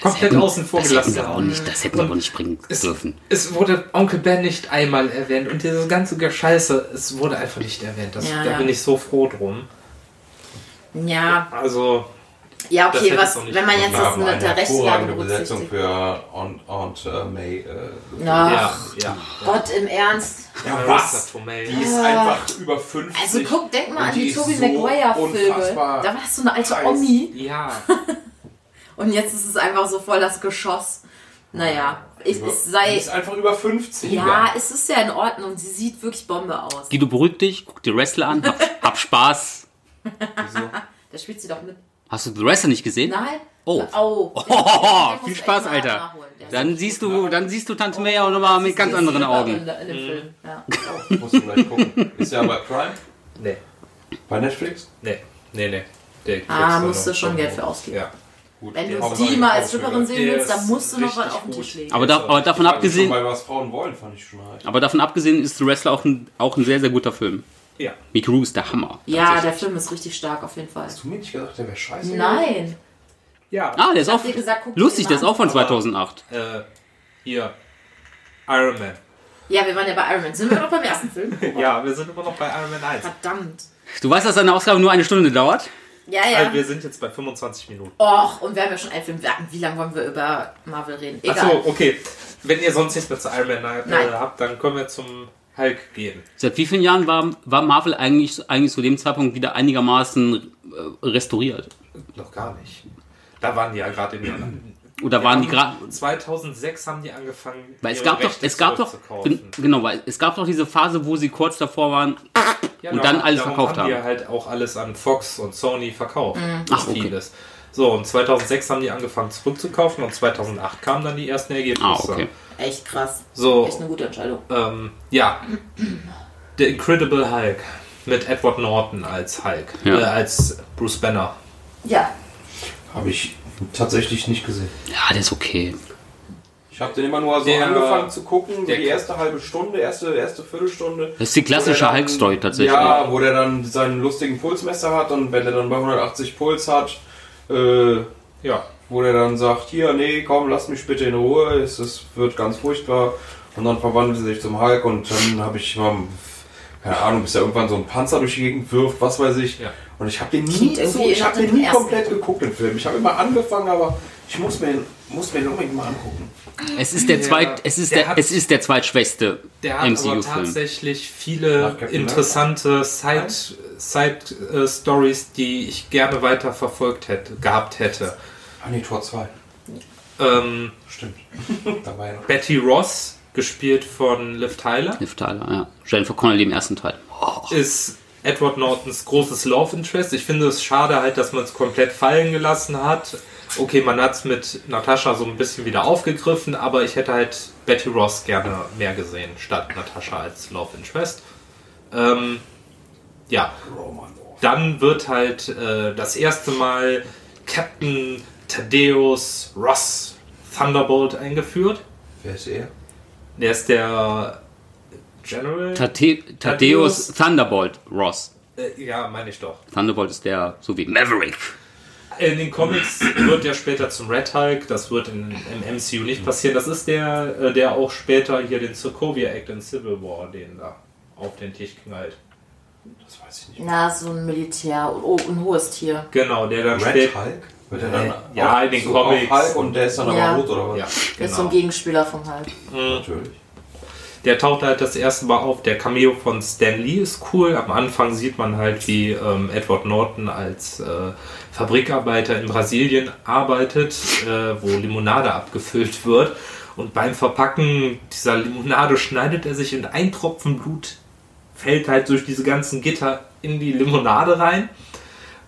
komplett hätten- außen vor das gelassen wir auch haben. nicht, das hätten wir auch nicht bringen Es, dürfen. es wurde Onkel Ben nicht einmal erwähnt und diese ganze Gescheiße, es wurde einfach nicht erwähnt. Das, Ja, da ja. bin ich so froh drum. ja, Also, ja, Das okay, was, wenn man jetzt das mit der Rechtslage Besetzung für Aunt, Aunt äh, May. Äh, Ach, ja, ja. Gott, im Ernst. Ja, was? Die ist einfach über 50. Also guck, denk mal Und an die, die Tobey so Maguire-Filme. Da war das so eine alte. Omi Ja, [laughs] und jetzt ist es einfach so voll das Geschoss. Naja, ich, Über- es sei. ist einfach über 50. Ja, es ist ja in Ordnung. Sie sieht wirklich Bombe aus. Guido, beruhig dich, guck dir Wrestler an, hab, [laughs] hab Spaß. Wieso? Da spielt sie doch mit. Hast du The Wrestler nicht gesehen? Nein? Oh. Oh. [laughs] Oh, ich [laughs] viel Spaß, Alter. Dann siehst du, dann siehst du Tante May auch nochmal mit ganz die anderen Augen. In, in dem Film. Ja. Musst du gleich gucken. Ist ja bei Prime? nee, Bei Netflix? nee, nee, nee. Der Ah, du musst du noch. schon Geld für ausgeben. Ja. Gut. Wenn du die mal als Stripperin sehen willst, dann musst du noch was auf den. Tisch legen. Aber, da, aber davon Schon abgesehen, bei was Frauen wollen, fand ich schon halt. aber davon abgesehen ist The Wrestler auch ein, auch ein sehr, sehr guter Film. Ja. Mickey Rourke ist der Hammer. ja, der Film ist richtig stark auf jeden Fall. Hast du mir nicht gesagt, der wäre scheiße? Nein. Ja. Ah, der ist auch dir gesagt, lustig, der ist auch von Aber- 2008. Äh, hier. Iron Man. Ja, wir waren ja bei Iron Man. Sind wir noch beim ersten Film? [laughs] Ja, wir sind immer noch bei Iron Man 1. Verdammt. Du weißt, dass deine Ausgabe nur eine Stunde dauert? Ja, Also ja. wir sind jetzt bei 25 Minuten. Och, und wir haben ja schon einen Film. Wie lange wollen wir über Marvel reden? Egal. Achso, okay. Wenn ihr sonst nichts mehr zu Iron Man äh, Nein. habt, dann kommen wir zum Hulk gehen. Seit wie vielen Jahren war, war Marvel eigentlich, eigentlich zu dem Zeitpunkt wieder einigermaßen äh, restauriert? Noch gar nicht. Da waren die ja gerade in den. Oder waren die gerade. 2006 haben die angefangen. Weil es ihre gab doch, es gab doch, genau, weil es gab doch diese Phase, wo sie kurz davor waren. Ja, und dann alles verkauft haben. die haben. halt auch alles an Fox und Sony verkauft. Ach, okay. Vieles. So, und 2006 haben die angefangen zurückzukaufen und 2008 kamen dann die ersten Ergebnisse. Ah, okay. Echt krass. So, Echt eine gute Entscheidung. ähm, ja. The Incredible Hulk mit Edward Norton als Hulk, Ja. äh, als Bruce Banner. Ja. Habe ich tatsächlich nicht gesehen. Ja, der ist okay. Ich habe den immer nur so Der- angefangen zu gucken, die erste halbe Stunde, erste, erste Viertelstunde. Das ist die klassische Hulk-Story tatsächlich. Ja, wo der dann seinen lustigen Pulsmesser hat und wenn er dann bei 180 Puls hat, äh, Ja. wo der dann sagt, hier, nee, komm, lass mich bitte in Ruhe, es, es wird ganz furchtbar. Und dann verwandelt er sich zum Hulk und dann habe ich mal, keine Ahnung, bis er irgendwann so einen Panzer durch die Gegend wirft, was weiß ich. Ja. Und ich habe den nie, so, ich hab den nie komplett geguckt, den Film. Ich habe immer angefangen, aber ich muss mir, muss mir den unbedingt mal angucken. Es ist der Der- zweit, es ist der der, hat- es ist der zweitschwächste Der hat aber MCU-Film. tatsächlich viele interessante Side, Side äh, Stories, die ich gerne weiter verfolgt hätte, gehabt hätte. Ah nee, Tor 2. Ähm, Stimmt. [laughs] noch. Betty Ross, gespielt von Liv Tyler, Liv Tyler, ja. Jennifer Connelly im ersten Teil. ist Edward Nortons großes Love Interest. Ich finde es schade halt, dass man es komplett fallen gelassen hat. Okay, man hat es mit Natascha so ein bisschen wieder aufgegriffen, aber ich hätte halt Betty Ross gerne mehr gesehen, statt Natascha als Love Interest. Ähm, ja, dann wird halt äh, das erste Mal Captain Thaddeus Ross Thunderbolt eingeführt. Wer ist er? Der ist der General. Tate, Thaddeus Thunderbolt Ross. äh, ja, meine ich doch. Thunderbolt ist der, so wie Maverick. In den Comics wird er später zum Red Hulk. Das wird in, im MCU nicht passieren. Das ist der, äh, der auch später hier den Sokovia Act in Civil War den da auf den Tisch knallt. Das weiß ich nicht. Na, so ein Militär. Oh, ein hohes Tier. Genau, der dann Red. Hulk? Wird er dann Ja, auch in den so Comics. Hulk und der ist dann Ja. aber rot oder was? Ja, Der ist so ein genau. Gegenspieler vom Hulk. Natürlich. Der taucht halt das erste Mal auf. Der Cameo von Stan Lee ist cool. Am Anfang sieht man halt, wie ähm, Edward Norton als äh, Fabrikarbeiter in Brasilien arbeitet, äh, wo Limonade abgefüllt wird. Und beim Verpacken dieser Limonade schneidet er sich und ein Tropfen Blut fällt halt durch diese ganzen Gitter in die Limonade rein.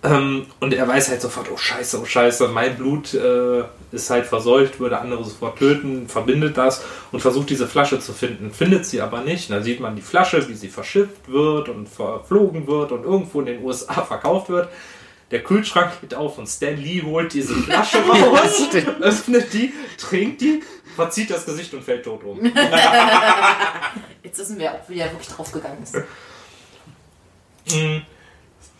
Ähm, und er weiß halt sofort, oh scheiße, oh scheiße, mein Blut äh, ist halt verseucht, würde andere sofort töten, verbindet das und versucht diese Flasche zu finden, findet sie aber nicht. Da sieht man die Flasche, wie sie verschifft wird und verflogen wird und irgendwo in den USA [laughs] verkauft wird. Der Kühlschrank geht auf und Stan Lee holt diese Flasche [laughs] raus, öffnet die, trinkt die, verzieht das Gesicht und fällt tot um. [laughs] Jetzt wissen wir, ob wie er wirklich draufgegangen ist.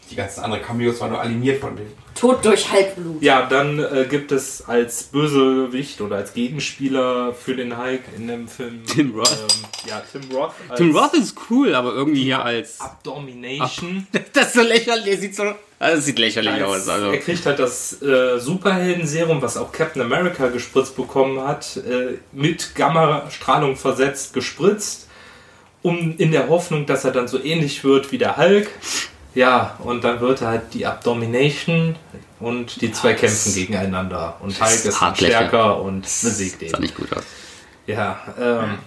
Die ganzen anderen Cameos waren nur animiert von denen. Tod durch Halbblut. Ja, dann äh, gibt es als Bösewicht oder als Gegenspieler für den Hulk in dem Film Tim Roth. Ähm, ja, Tim Roth. Als Tim Roth ist cool, aber irgendwie hier als. Abdomination. [laughs] Das ist so lächerlich, sieht so. Also, das sieht lächerlich Als, aus. Also. Er kriegt halt das äh, Superhelden-Serum, was auch Captain America gespritzt bekommen hat, äh, mit Gammastrahlung versetzt, gespritzt, um in der Hoffnung, dass er dann so ähnlich wird wie der Hulk. Ja, und dann wird halt die Abdomination und die zwei kämpfen gegeneinander. Und Hulk ist stärker und besiegt ihn. Sah nicht gut aus. Ja, ähm,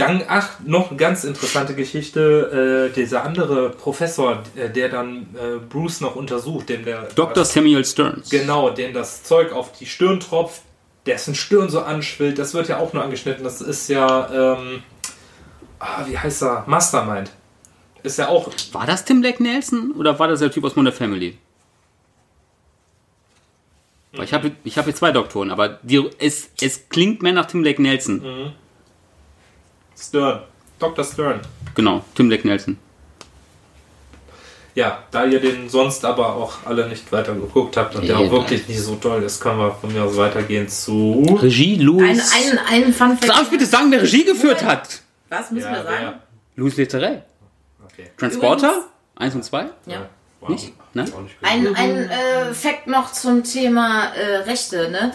dann, ach, noch eine ganz interessante Geschichte, äh, dieser andere Professor, äh, der dann äh, Bruce noch untersucht, dem der... Dr. Samuel Stearns. Genau, dem das Zeug auf die Stirn tropft, dessen Stirn so anschwillt, das wird ja auch nur angeschnitten, das ist ja, ähm, ah, wie heißt er, Mastermind. Ist ja auch, War das Tim Blake Nelson oder war das der Typ aus Modern Family? Weil Ich habe ich hab hier zwei Doktoren, aber die, es, es klingt mehr nach Tim Blake Nelson. Stern, Dr. Stern. Genau, Tim Blake Nelson. Ja, da ihr den sonst aber auch alle nicht weiter geguckt habt und der Nee, auch wirklich nicht so toll ist, können wir von mir aus weitergehen zu... Regie Ein, Louis. einen, einen Fun Fact. Darf ich bitte sagen, wer Regie geführt hat? Was müssen wir sagen? wer? Louis Leterre. Okay. Transporter? Eins und zwei? Ja. Wow. Nicht? Nicht Ein, ein äh, Fact noch zum Thema äh, Rechte, ne?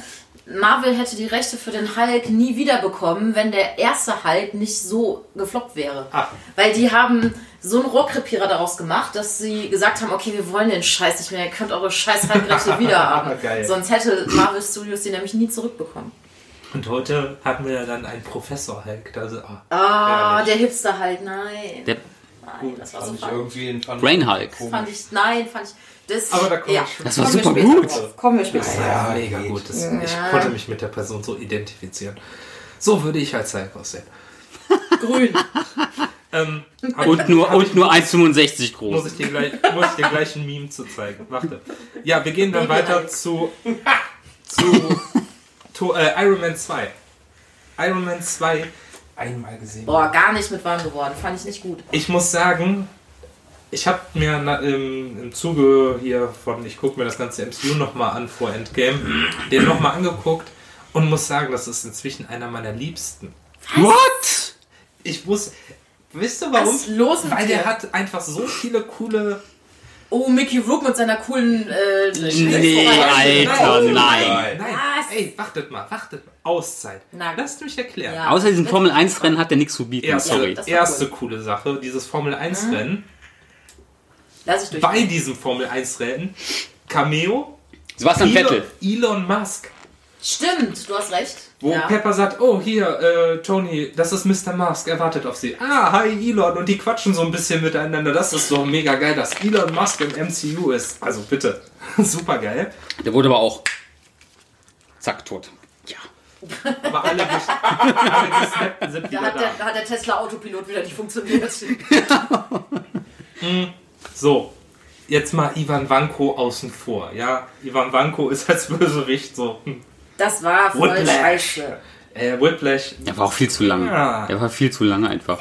Marvel hätte die Rechte für den Hulk nie wieder bekommen, wenn der erste Hulk nicht so gefloppt wäre. Ah. Weil die haben so einen Rohrkrepierer daraus gemacht, dass sie gesagt haben, okay, wir wollen den Scheiß nicht mehr, ihr könnt eure scheiß Hulk-Rechte [laughs] wieder haben. Geil. Sonst hätte Marvel Studios die nämlich nie zurückbekommen. Und heute hatten wir ja dann einen Professor Hulk. Also, ah. Herrlich. der Hipster Hulk, nein. Der das war so Fand ich fand, irgendwie in fand Brain Hulk. fand ich, nein, fand ich, das, Aber da ja, Das war kommen wir super später gut. drauf. Kommen wir später. Ja, Ja, mega geht. gut. Das, Ich konnte mich mit der Person so identifizieren. So würde ich als Hulk aussehen. [laughs] Grün. Ähm, [laughs] Und ich- nur, ich- und nur 1,65 Muss groß. ich, dir gleich, muss ich dir gleich ein Meme zu zeigen. Warte. Ja, wir gehen dann weiter zu, [laughs] zu, zu äh, Iron Man 2. Iron Man 2, Einmal gesehen. Boah, gar nicht mit warm geworden. Fand ich nicht gut. ich muss sagen, ich habe mir na, im, im Zuge hier von, ich gucke mir das ganze MCU nochmal an vor Endgame, [clears throat] den nochmal angeguckt und muss sagen, das ist inzwischen einer meiner liebsten. What? Ich muss, wisst ihr warum? Was ist los mit Weil der hat einfach so viele coole Oh, Mickey Rourke mit seiner coolen. Äh, Nee. Alter, nein. Nein. Nein, Was? ey, wartet mal, wartet mal. Auszeit. Na, Lasst mich erklären. Ja. Außer diesem Formel 1 Rennen hat der nichts zu bieten, Erste, sorry. erste coole Sache, dieses Formel 1 Rennen. Lass ich durch. Bei diesem Formel 1 Rennen, Cameo, Sebastian Elon, Vettel. Elon Musk. Stimmt, du hast recht. Wo ja. Pepper sagt, oh hier, äh, Tony, das ist Mr. Musk, er wartet auf sie. Ah, hi Elon. Und die quatschen so ein bisschen miteinander. Das ist so mega geil, dass Elon Musk im MCU ist. Also bitte, [laughs] super geil. Der wurde aber auch zack tot. Ja. Aber alle, [laughs] alle sind Da wieder hat, da. der, da hat der Tesla Autopilot wieder nicht funktioniert. [laughs] So, jetzt mal Ivan Vanko außen vor. Ja, Ivan Vanko ist als Bösewicht so. Das war voll Whiplash. scheiße. Äh, Whiplash, Der war auch viel zu lange. Ja. Der war viel zu lange einfach.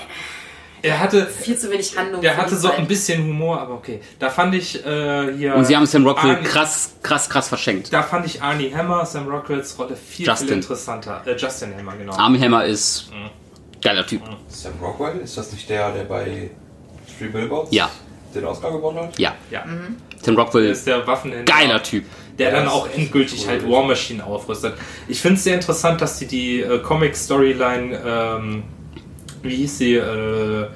er hatte, Viel zu wenig Handlung. der für hatte so Zeit. ein bisschen Humor, aber okay. Da fand ich äh, hier. Und sie haben Sam Rockwell Arnie- krass, krass, krass verschenkt. Da fand ich Arnie Hammer, Sam Rockwells Rolle viel, Justin. viel interessanter. Äh, Justin Hammer, genau. Army Hammer ist geiler Typ. Sam Rockwell, ist das nicht der, der bei Three Billboards Ja. den Oscar gewonnen hat? Ja. Ja. Tim Der Rockwell, ist der Waffenhändler. geiler Typ. Der Ja, dann auch endgültig cool. halt War Machine aufrüstet. Ich finde es sehr interessant, dass die die äh, Comic-Storyline, ähm, wie hieß sie, äh,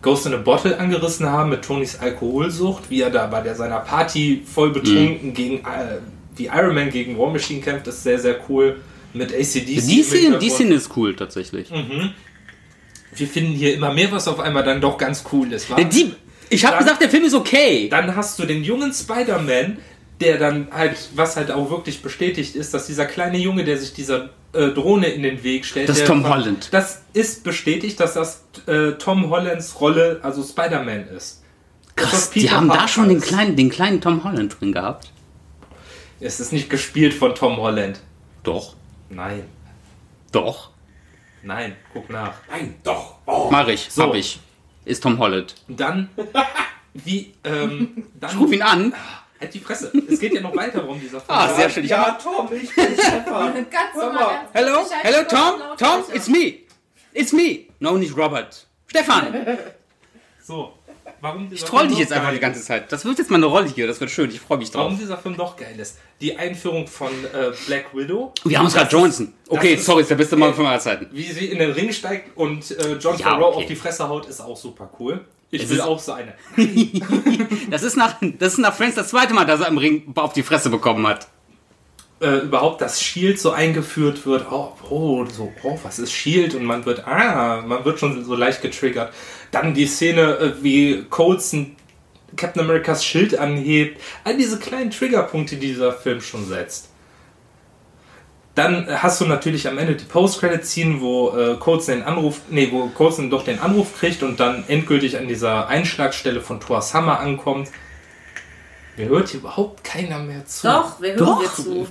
Ghost in a Bottle angerissen haben mit Tonys Alkoholsucht, wie er da bei der, seiner Party voll betrunken Mhm. gegen, äh, wie Iron Man gegen War Machine kämpft, ist sehr, sehr cool. Mit ACDC. Die Szene, die. Szene ist cool tatsächlich. Wir finden hier immer mehr, was auf einmal dann doch ganz cool ist. wa? Der Die, ich habe gesagt, der Film ist okay. Dann hast du den jungen Spider-Man, der dann halt, was halt auch wirklich bestätigt ist, dass dieser kleine Junge, der sich dieser äh, Drohne in den Weg stellt. Das ist Tom war- Holland. Das ist bestätigt, dass das äh, Tom Hollands Rolle, also Spider-Man ist. Krass, die haben da Parker schon den kleinen, den kleinen Tom Holland drin gehabt. Es ist nicht gespielt von Tom Holland. Doch. Nein, Doch. nein, guck nach. Nein, doch. Oh. Mach ich, So. hab ich. Ist Tom Holland. Dann, wie, ähm, [laughs] dann. Ruf ihn an. Halt die Fresse. Es geht ja noch weiter, warum dieser Film. Ah, sehr schön. Ich hab, Ja, Tom, ich bin [laughs] Stefan. Ganz normal, hello, Tom, Tom, it's me. It's me. No, nicht Robert. Stefan, So, warum ich troll dich doch jetzt einfach geil die ganze ist. Zeit. Das wird jetzt mal eine Rolle hier, das wird schön, ich freue mich drauf. Warum dieser Film doch geil ist. Die Einführung von äh, Black Widow. Wir haben Scarlett Johansson. Okay, ist- sorry, ist der beste Mann von aller Zeiten. Wie sie in den Ring steigt und äh, John Ja, Favreau okay. auf die Fresse haut, ist auch super cool. Ich will auch so eine. [laughs] Das ist nach, das ist nach Friends das zweite Mal, dass er im Ring auf die Fresse bekommen hat. Äh, überhaupt, dass Shield so eingeführt wird. Oh, oh, so, oh, was ist Shield? Und man wird, ah, man wird schon so leicht getriggert. Dann die Szene, äh, wie Coulson Captain Americas Schild anhebt. All diese kleinen Triggerpunkte, die dieser Film schon setzt. Dann hast du natürlich am Ende die Post-Credit-Scene, wo äh, Coulson den Anruf, nee, wo Coulson doch den Anruf kriegt und dann endgültig an dieser Einschlagstelle von Thor's Hammer ankommt. Mir hört hier überhaupt keiner mehr zu. Doch, wir hören Doch. dir zu.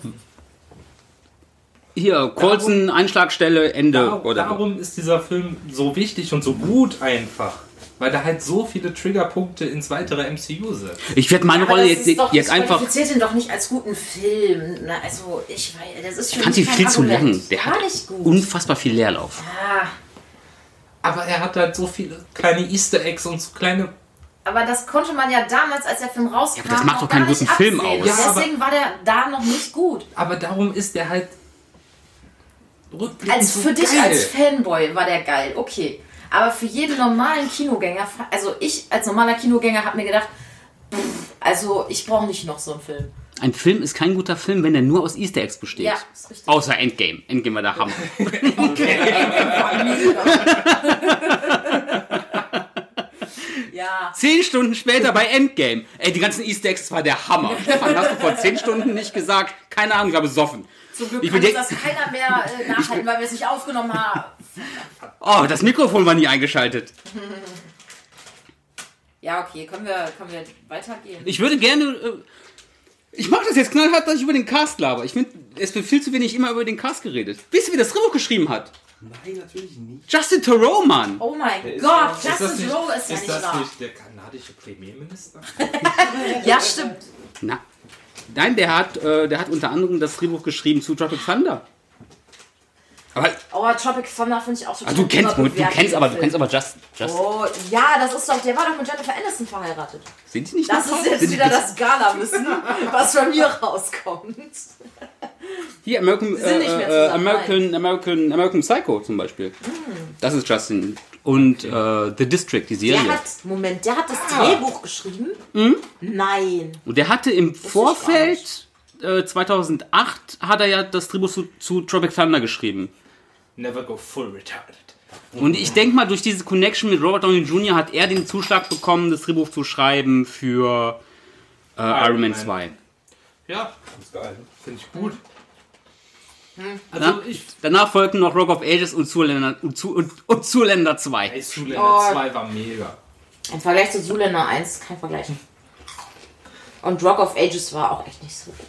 Hier, Colson, Einschlagstelle, Ende. Dar oder darum ist dieser Film so wichtig und so gut einfach. Weil da halt so viele Triggerpunkte ins weitere MCU sind. Ich werde meine Aber Rolle das jetzt, ist doch, jetzt das einfach. qualifiziert ihn doch nicht als guten Film. Na, also, ich weiß, das ist für Ich fand kein viel zu Argument. lang. Der Gar hat nicht gut. unfassbar viel Leerlauf. Ah, Aber er hat halt so viele kleine Easter Eggs und so kleine. aber das konnte man ja damals, als der Film rauskam, Ja, aber das macht doch keinen guten Film aus. Ja, Deswegen war der da noch nicht gut. Aber darum ist er halt rückblickend Als so für dich geil. als Fanboy war der geil, okay. Aber für jeden normalen Kinogänger, also ich als normaler Kinogänger habe mir gedacht, pff, also ich brauche nicht noch so einen Film. Ein Film ist kein guter Film, wenn er nur aus Easter Eggs besteht. Ja, ist richtig. Außer Endgame. Endgame war der Hammer. [laughs] ja, Zehn Stunden später bei Endgame. Ey, die ganzen Easter Eggs, das war der Hammer. Stefan, hast du vor zehn Stunden nicht gesagt? Keine Ahnung, ich war besoffen. zum Glück Ich kann uns das keiner mehr äh, [laughs] nachhalten, weil wir es nicht aufgenommen haben. Oh, das Mikrofon war nie eingeschaltet. [laughs] Ja, okay, können wir, können wir weitergehen? Ich würde gerne. Äh, ich mache das jetzt knallhart, dass ich über den Cast laber. Ich finde, es wird viel zu wenig immer über den Cast geredet. Wisst ihr, wie das Drehbuch geschrieben hat? Nein, natürlich nicht. Justin Theroux, Mann. Oh mein ist Gott, Ist das nicht, Row ist ja ist nicht das wahr. nicht der kanadische Premierminister? [laughs] Ja, stimmt. Na. Nein, der hat, äh, der hat unter anderem das Drehbuch geschrieben zu Tropic Thunder. Aber Oh, Tropic Thunder finde ich auch total ah, du kennst, du überbewertet, kennst aber, du kennst aber Just, Just Oh, ja, das ist doch, der war doch mit Jennifer Aniston verheiratet. sind sie nicht Das ist jetzt Sind die wieder das Gala-Wissen, [laughs] was von mir rauskommt. Hier, American, äh, äh, American, American, American Psycho zum Beispiel. Das ist Justin. Und äh, The District, die Serie. Der hat, Moment, der hat das Drehbuch geschrieben? Nein. Und der hatte im gar Vorfeld, äh, 2008, hat er ja das Drehbuch zu, zu Tropic Thunder geschrieben. Never go full retarded. Und ich denke mal, durch diese Connection mit Robert Downey Jr. hat er den Zuschlag bekommen, das Drehbuch zu schreiben für äh, Iron Man Man. 2. Ja, Das ist geil. finde ich gut. Also Also ich. Danach folgten noch Rock of Ages und Zuländer, und, zu, und, und Zuländer 2. Ey, Zoolander Oh. 2 war mega. Im Vergleich zu Zoolander 1 kein Vergleich. Und Rock of Ages war auch echt nicht so gut.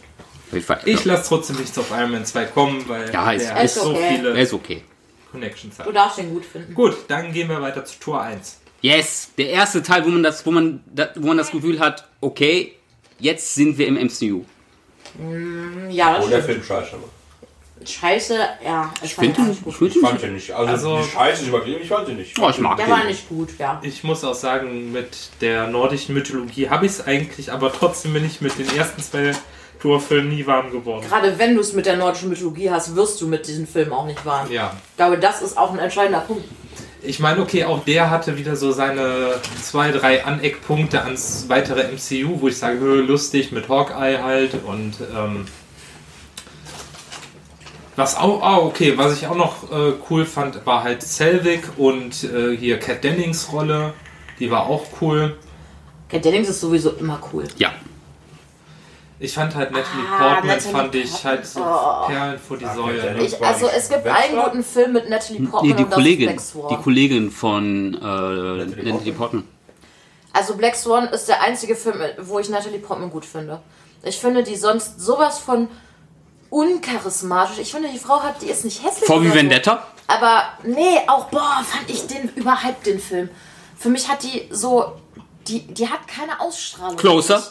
Ich lasse trotzdem nichts auf Iron Man 2 kommen, weil Ja, ist- der ist so okay. Er viele ist okay. Connections Du hat. darfst den gut finden. Gut, dann gehen wir weiter zu Tor 1. Yes, der erste Teil, wo man das, wo man, wo man das Gefühl hat, okay, jetzt sind wir im MCU. Ja, das Oh, der. Film scheiße. aber. Scheiße, ja. Ich Finde fand ihn, ihn ich gut. Ich fand den nicht. Also, Also- Scheiße ist übertrieben, ich fand den nicht. oh, ich mag Der war den. nicht gut, ja. Ich muss auch sagen, mit der nordischen Mythologie habe ich es eigentlich, aber trotzdem bin ich mit den ersten zwei Torfilmen nie warm geworden. Gerade wenn du es mit der nordischen Mythologie hast, wirst du mit diesen Filmen auch nicht warm. Ja. Ich glaube, das ist auch ein entscheidender Punkt. Ich meine, okay, auch der hatte wieder so seine zwei, drei Aneckpunkte ans weitere MCU, wo ich sage, hö, lustig mit Hawkeye halt und ähm, was auch, ah, okay, was ich auch noch äh, cool fand, war halt Selvig und äh, hier Cat Dennings Rolle, die war auch cool. Cat Dennings ist sowieso immer cool. Ja, Ich fand halt Natalie Ah, Portman, Natalie fand ich Portman. halt so Oh. Perlen vor die Säule. Ich, also es gibt einen Bachelor? guten Film mit Natalie Portman nee, die und das Kollegin, ist Black Swan. die Kollegin von äh, Natalie Portman. Also Black Swan ist der einzige Film, wo ich Natalie Portman gut finde. Ich finde die sonst sowas von uncharismatisch. Ich finde, die Frau hat, die ist nicht hässlich. Vor wie so. Vendetta? Aber nee, auch boah, fand ich den überhyped, den Film. Für mich hat die so, die, die hat keine Ausstrahlung. Closer?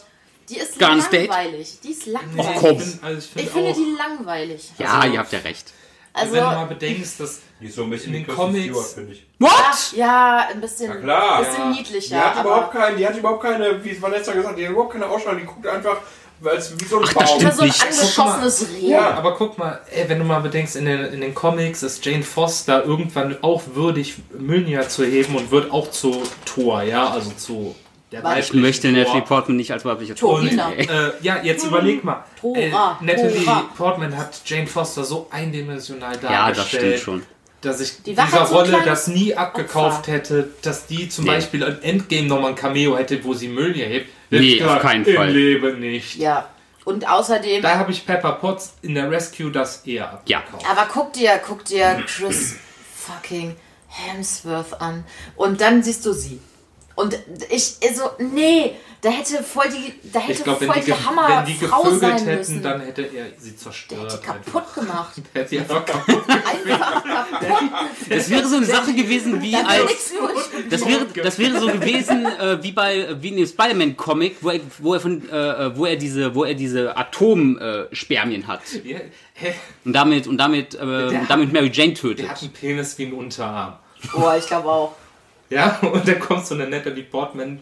Die ist Garden State? langweilig. Die ist langweilig. Ich komm. bin- also ich Ich finde die langweilig. Ja, ihr habt ja recht. Also, wenn du mal bedenkst, dass Die ist so ein bisschen In den Comics- Stewart, finde ich. What? ja, ein bisschen, Na klar. bisschen Ja. niedlicher. Die hat, aber überhaupt kein, die hat überhaupt keine, wie Vanessa gesagt hat, die hat überhaupt keine Ausstrahlung. Die guckt einfach als wie so ein das Baum. stimmt. immer so ein nicht. angeschossenes Reh. Ja. Aber guck mal, ey, wenn du mal bedenkst, in den, in den Comics ist Jane Foster irgendwann auch würdig, Mjolnir zu heben und wird auch zu Thor, ja, also zu der weiblichen möchte. Natalie Portman nicht als weibliche Thor. Und äh, ja, jetzt überleg mal. Tora, Äh, Natalie Tora. Portman hat Jane Foster so eindimensional dargestellt, Ja, das stimmt schon. dass ich Die dieser Rolle das nie abgekauft Opfer. hätte, dass die zum Nee. Beispiel im Endgame nochmal ein Cameo hätte, wo sie Mjolnir hebt. Nee, ich auf gesagt, keinen Im Fall. Leben nicht. Ja. Und außerdem, Da habe ich Pepper Potts in der Rescue das eher Ja. abgekauft. aber guck dir, guck dir Chris fucking Hemsworth an. Und dann siehst du sie. Und ich, also, nee, da hätte voll die, da hätte Ich glaube, wenn, voll die die, Hammer wenn die Frau gevögelt sein hätten, müssen. dann hätte er sie der zerstört. hätte die einfach. kaputt gemacht. [laughs] Der hätte sie einfach kaputt Einfach kaputt. Das wäre so eine Sache gewesen wie Da als. Das wäre, das wäre so gewesen [laughs] äh, wie bei wie in dem Spider-Man-Comic, wo er, wo er von, äh, wo er diese, wo er diese Atomspermien äh, Spermien hat Ja, und damit und damit, äh, und damit Mary Jane tötet. Der hat einen Penis wie einen Unterarm. Boah, ich glaube auch. Ja, [laughs] und dann kommt so eine Natalie Portman.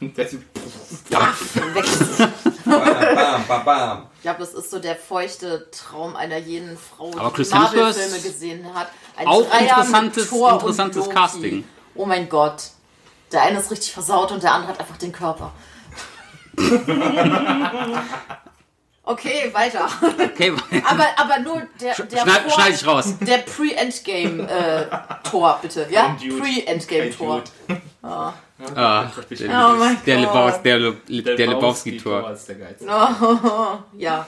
und der so- Weg ist es. Bam. bam, bam. Ich glaube, das ist so der feuchte Traum einer jeden Frau, Aber die Marvel-Filme gesehen hat. Ein auch Dreier mit interessantes- interessantes Loki. Casting. Oh mein Gott. Der eine ist richtig versaut und der andere hat einfach den Körper. [laughs] okay, weiter. Okay, [laughs] Aber, aber nur der, der schneid, schneid ich raus. Der Pre-Endgame-Tor, bitte. Ja? Ein Dude. Pre-Endgame-Tor. Ah, Oh mein der, Gott. Lebaus, der, Le- der Lebowski-Tor. ist der geilste. [laughs] Ja.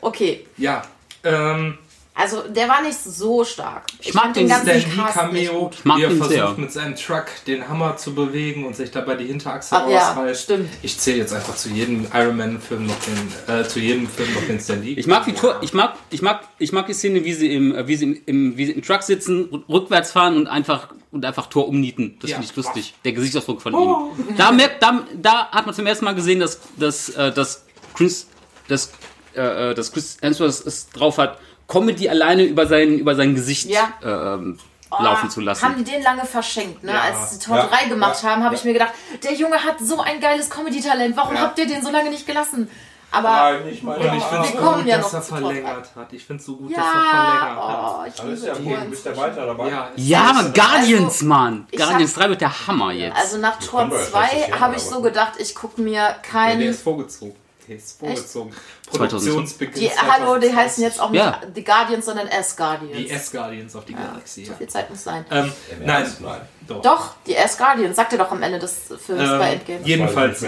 Okay. Ja, ähm, Also, der war nicht so stark. Ich, mag fand den den ganzen Stan Lee Cameo, mag wie er ihn versucht sehr. mit seinem Truck den Hammer zu bewegen und sich dabei die Hinterachse Ach ja, rausreißt. stimmt. Ich zähle jetzt einfach zu jedem Iron Man Film noch den, äh, zu jedem Film noch den Stan Lee. Ich mag die Tour, ich mag, ich mag, ich mag die Szene, wie sie im, äh, wie sie im, wie sie im Truck sitzen, rückwärts fahren und einfach und einfach Tor umnieten. Das Ja. finde ich lustig. Der Gesichtsausdruck von ihm. Da merkt, da, da hat man zum ersten Mal gesehen, dass, dass, äh, dass Chris, dass, äh, äh, dass Chris Hemsworth es drauf hat, Comedy alleine über sein, über sein Gesicht Ja. äh, ähm, Oh, laufen zu lassen. Haben die den lange verschenkt, ne? Ja. Als sie Tor Ja. 3 gemacht Ja. haben, habe Ja. ich mir gedacht, der Junge hat so ein geiles Comedy-Talent. Warum Ja. habt ihr den so lange nicht gelassen? Aber Nein, nicht mal. und ich finde Wir es kommen gut, ja dass noch er verlängert hat. Ich finde es so gut, dass er verlängert ja, hat. oh, ich Alles liebe ja gut. Bist du inzwischen. weiter dabei? Ja, ja, Also, Guardians, Mann. ich Guardians hab- 3 wird der Hammer jetzt. Also nach Tor kommen wir erst 2 nächstes Jahr, habe ich so gedacht, ich gucke mir Ja, kein... der ist vorgezogen. Der ist vorgezogen. 2005. Produktionsbeginn. die, hallo, die heißen jetzt auch nicht Ja. The Guardians, sondern S-Guardians. Die S-Guardians of the Galaxy. So Ja. viel Zeit muss sein. Ähm, nein? Nein. doch. Doch, die S-Guardians, sagt er doch am Ende des Films bei Ähm, Endgame. jedenfalls,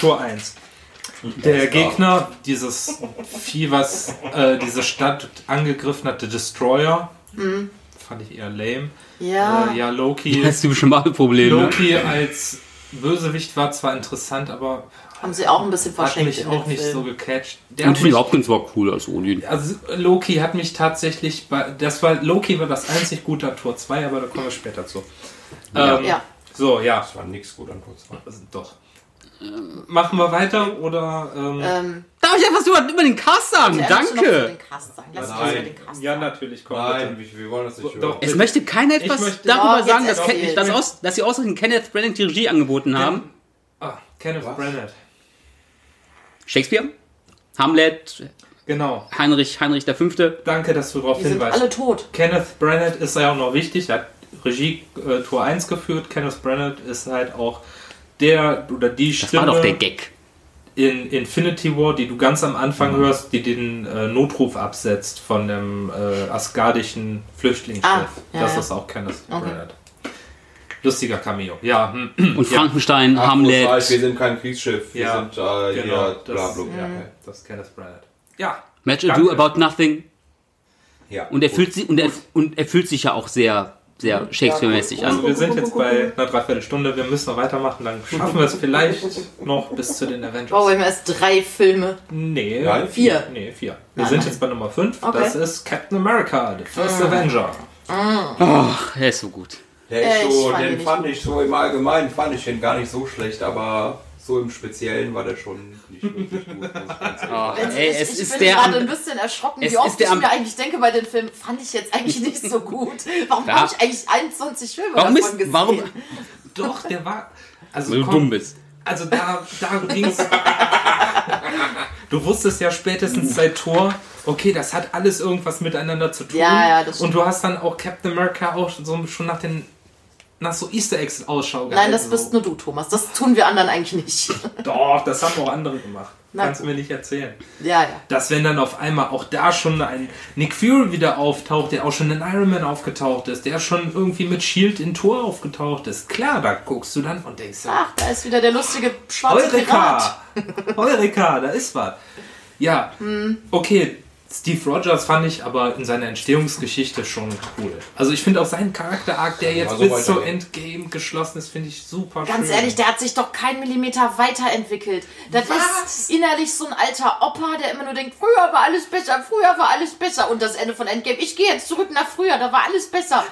Tor 1. Der Gegner, dieses Vieh, was äh, diese Stadt angegriffen hat, der Destroyer, fand ich eher lame. Ja. Äh, ja, Loki. [laughs] das typische Marvel-Problem. Ne? Loki als Bösewicht war zwar interessant, aber Haben sie auch ein bisschen hat verschenkt mich in den auch nicht Film. so gecatcht. Der hat Anthony mich, Hopkins war cool als Odin. also Loki hat mich tatsächlich bei. Das war Loki war das einzig gute an Tor 2, aber da kommen wir später zu. Ähm, Ja. So, ja. Das war nix gut an kurz. Also, doch. Machen wir weiter oder. Ähm, Ähm, Darf ich etwas über, über den Cast sagen? noch Danke. über den Cast sagen. Lass Nein. über den Cast ja, natürlich, komm. Nein, bitte. wir, wir wollen das nicht hören. Doch. Es möchte keiner etwas möchte- darüber Doch, sagen, dass, dass, aus, dass sie ausgerechnet Kenneth Branagh die Regie angeboten haben. Ah, Kenneth Was? Branagh. Shakespeare, Hamlet, Genau. Heinrich, Heinrich V. Danke, dass du darauf sind hinweist. alle tot. Kenneth Branagh ist ja auch noch wichtig. Er hat Regie äh, Tour 1 geführt. Kenneth Branagh ist halt auch der oder die Das Stimme war doch der Gag. in Infinity War, die du ganz am Anfang hörst, die den äh, Notruf absetzt von dem äh, asgardischen Flüchtlingsschiff. Ah, ja, das ja. ist auch Kenneth Okay. Branagh. Lustiger Cameo. Ja, hm, Und Ja. Frankenstein, Ach, Hamlet. Halt, wir sind kein Kriegsschiff. Wir Ja, sind äh, genau, hier das- bla bla. ja. Okay. das ist Kenneth Branagh. Ja. Match Ado. About Nothing. Ja, Und er gut. fühlt sich und er, und er fühlt sich ja auch sehr, sehr Shakespeare-mäßig Also an. wir sind jetzt bei einer Dreiviertelstunde, wir müssen noch weitermachen, dann schaffen wir es vielleicht noch bis zu den Avengers. Wow, wir haben erst drei Filme. Nee, Nein, Vier. Nee, vier. Wir Nein, sind nein. jetzt bei Nummer 5. Okay. Das ist Captain America, the First Avenger. Ach, er ist so gut. Der Äh, ist ich so, den fand gut. ich so im Allgemeinen, fand ich den gar nicht so schlecht, aber so im Speziellen war der schon nicht wirklich gut. Oh, ey, ich es ich ist bin der gerade ein bisschen erschrocken, es wie oft ich mir eigentlich denke bei den Filmen, fand ich jetzt eigentlich nicht so gut. Warum Ja. habe ich eigentlich 21 Filme Warum davon ist, gesehen? warum, Doch, der war. Also, weil du komm, dumm bist. also da, da ging's. Du wusstest ja spätestens seit Tor, okay, das hat alles irgendwas miteinander zu tun. Ja, ja, das Und du hast dann auch Captain America auch so, schon nach den nach so Easter Eggs Ausschau Nein, gehalten, das so. bist nur du, Thomas. Das tun wir anderen eigentlich nicht. [laughs] Doch, das haben auch andere gemacht. Na Kannst du mir nicht erzählen. ja, ja. dass wenn dann auf einmal auch da schon ein Nick Fury wieder auftaucht, der auch schon in Iron Man aufgetaucht ist, der schon irgendwie mit Shield in Tor aufgetaucht ist, klar, da guckst du dann und denkst, Ach, da ist wieder der lustige schwarze Pirat. Eureka! Eureka, da ist was. Ja, Hm. okay, Steve Rogers fand ich aber in seiner Entstehungsgeschichte schon cool. Also ich finde auch seinen Charakter-Arc, der jetzt so bis zur weitergehen. Endgame geschlossen ist, finde ich super Ganz schön. ehrlich, der hat sich doch keinen Millimeter weiterentwickelt. Das ist innerlich so ein alter Opa, der immer nur denkt, früher war alles besser, früher war alles besser. Und das Ende von Endgame, ich gehe jetzt zurück nach früher, da war alles besser.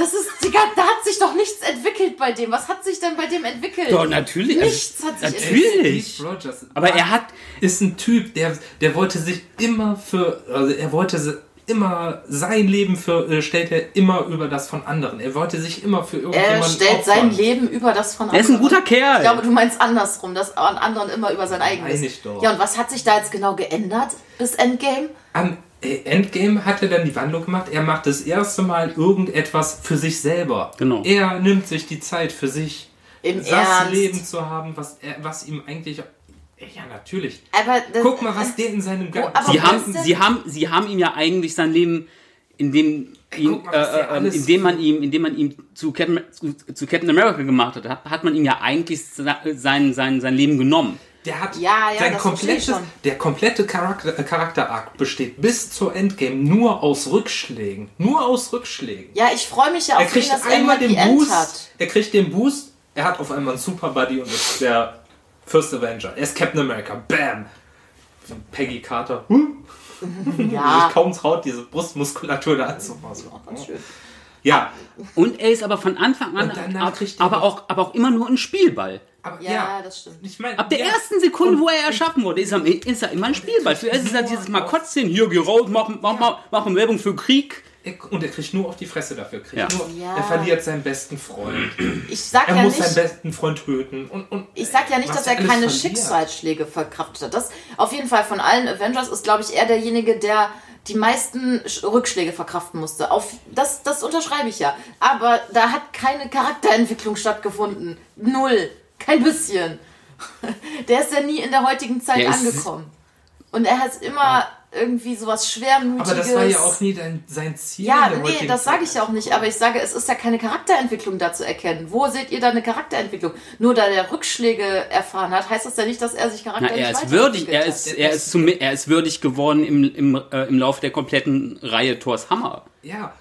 Das ist, Digga, da hat sich doch nichts entwickelt bei dem. Was hat sich denn bei dem entwickelt? Doch, natürlich. also, Nichts hat sich Natürlich. Steve Rogers Aber er hat, ist ein Typ, der, der wollte sich immer für, also er wollte immer sein Leben für, äh, stellt er immer über das von anderen. Er wollte sich immer für Er irgendjemanden stellt sein opfern. Leben über das von Er ist ein anderen. guter Kerl. Ich glaube, du meinst andersrum, dass an anderen immer über sein eigenes. Meine ich doch. Ja, und was hat sich da jetzt genau geändert bis Endgame? Am Endgame hat er dann die Wandlung gemacht. Er macht das erste Mal irgendetwas für sich selber. Genau. Er nimmt sich die Zeit für sich, Im das Ernst. Leben zu haben, was, er, was ihm eigentlich. Ja, natürlich. Aber das, Guck mal, was der in seinem Gang. aber Sie haben, denn? sie, haben, sie haben ihm ja eigentlich sein Leben, in dem, ihm, guck mal, äh, äh, alles- indem man ihm, indem man ihm zu Captain, zu, zu Captain America gemacht hat, hat, hat man ihm ja eigentlich sein, sein, sein Leben genommen. Der hat Ja, ja, sein komplettes, der komplette Charakter, äh, Charakterarc besteht bis zur Endgame nur aus Rückschlägen. Nur aus Rückschlägen. ja, ich freue mich ja Er auf den, kriegt dass einmal den Boost. hat. Er kriegt den Boost. Er hat auf einmal einen Super Buddy und ist der First Avenger. Er ist Captain America. Bam. Peggy Carter. Huh. [laughs] Ja, Ich kaum traut, diese Brustmuskulatur da anzufassen. Ja, Und er ist aber von Anfang an, ab, er aber, auch, aber auch immer nur ein Spielball. aber ja, ja. das stimmt. Ich mein, Ab der ja. ersten Sekunde, Und- wo er erschaffen wurde, ist er, ist er immer ein Spielball. Für er ist er dieses Makottchen, hier, geh raus, mach, mach, mach, mach eine Werbung für Krieg. Und er kriegt nur auf die Fresse dafür. Kriegt Ja. Nur, Ja. Er verliert seinen besten Freund. Ich sag Er ja muss nicht, seinen besten Freund töten. Und, und Ich sag ja nicht, dass er keine verliert. Schicksalsschläge verkraftet hat. Das auf jeden Fall von allen Avengers ist, glaube ich, er derjenige, der die meisten Sch- Rückschläge verkraften musste. Auf das, das unterschreibe ich ja. Aber da hat keine Charakterentwicklung stattgefunden. Null. Kein bisschen. [laughs] Der ist ja nie in der heutigen Zeit Der angekommen. Und er hat immer irgendwie sowas Schwermütiges. Aber das war ja auch nie dein, sein Ziel. Ja, in der nee, das sage ich ja auch nicht, aber ich sage, es ist ja keine Charakterentwicklung da zu erkennen. Wo seht ihr da eine Charakterentwicklung? Nur da der Rückschläge erfahren hat, heißt das ja nicht, dass er sich Na, charakterlich er ist würdig, er ist, er ist, zum, er ist würdig geworden im, im, äh, im Laufe der kompletten Reihe Thors Hammer. Ja,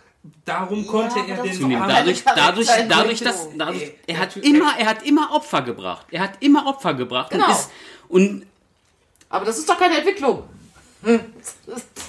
darum konnte aber er den ist zu nehmen. doch Arm- Dadurch, dadurch, dadurch, dass, dadurch, er hat immer, er hat immer Opfer gebracht. Er hat immer Opfer gebracht Genau. und ist, und. Aber das ist doch keine Entwicklung. Hm. [laughs]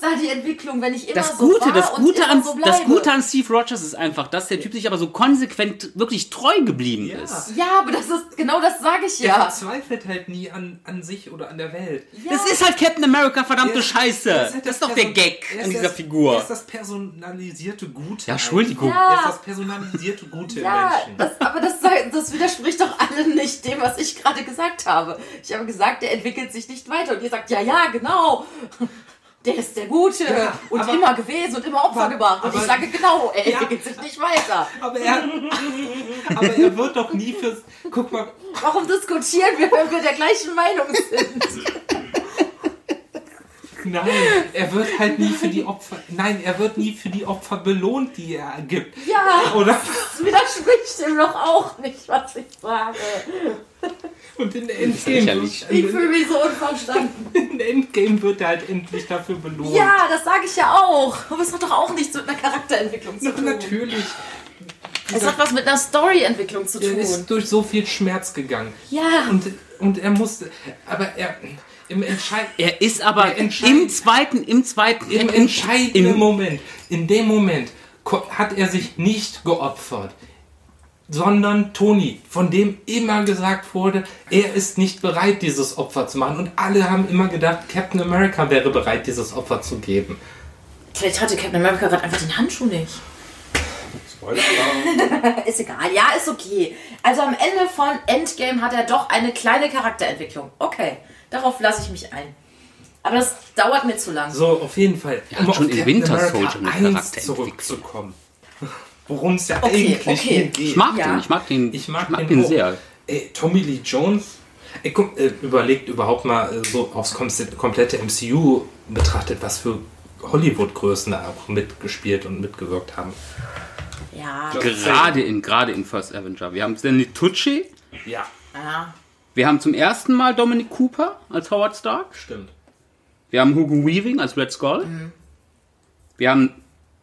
da die Entwicklung, wenn ich immer das so Gute, war das und Gute immer an, so das? Gute an Steve Rogers ist einfach, dass der Typ sich aber so konsequent wirklich treu geblieben Ja. ist. Ja, aber das ist, genau das sage ich Er ja. verzweifelt halt nie an, an sich oder an der Welt. ja. Das ist halt Captain America, verdammte Er- Scheiße. er halt das ist doch der Person- Gag er ist an dieser das- Er Figur. ist das personalisierte Gute. Ja, Entschuldigung. Ja. Er ist das personalisierte Gute Ja, Menschen. das, aber das, das widerspricht doch alle nicht dem, was ich gerade gesagt habe. Ich habe gesagt, der entwickelt sich nicht weiter. Und ihr sagt, ja, ja, genau. Der ist der Gute Ja, und aber- immer gewesen und immer Opfer aber- gebracht. Und aber- ich sage, genau, er Ja. entwickelt sich nicht weiter. Aber er, [laughs] aber er wird doch nie fürs. Guck mal, Warum diskutieren wir, wenn wir der gleichen Meinung sind? [laughs] nein, er wird halt nie für die Opfer. Nein, er wird nie für die Opfer belohnt, die er gibt. Ja, Oder? das widerspricht dem doch auch nicht, was ich sage. Und in Endgame. Ich fühle mich so unverstanden. [laughs] in Endgame wird er halt endlich dafür belohnt. Ja, das sage ich ja auch. Aber es hat doch auch nichts mit einer Charakterentwicklung zu tun. natürlich. Es hat was mit einer Storyentwicklung zu Er tun. ist durch so viel Schmerz gegangen. Ja. Und, und er musste. Aber er. Im Entscheid. Er ist aber im zweiten, im zweiten, Im im- entscheidenden im- Moment, in dem Moment, hat er sich nicht geopfert, sondern Tony, von dem immer gesagt wurde, er ist nicht bereit, dieses Opfer zu machen. Und alle haben immer gedacht, Captain America wäre bereit, dieses Opfer zu geben. Vielleicht hatte Captain America gerade einfach den Handschuh nicht. [laughs] Ist egal, ja, ist okay. Also am Ende von Endgame hat er doch eine kleine Charakterentwicklung. Okay, darauf lasse ich mich ein. Aber das dauert mir zu lang. So, auf jeden Fall. Er hat schon in Winter Soldier eine 1 Charakterentwicklung. zurückzukommen. Worum es ja Okay, eigentlich okay. geht. Ich mag Ja. den, ich mag den, Ich mag, den, den, auch. sehr. Ey, Tommy Lee Jones, ey, guck, äh, überlegt überhaupt mal äh, so aufs kom- komplette MCU betrachtet, was für Hollywood-Größen da auch mitgespielt und mitgewirkt haben. Ja, Gerade in, gerade in First Avenger. Wir haben Stanley Tucci, Ja, ja. Wir haben zum ersten Mal Dominic Cooper als Howard Stark, stimmt. wir haben Hugo Weaving als Red Skull, wir haben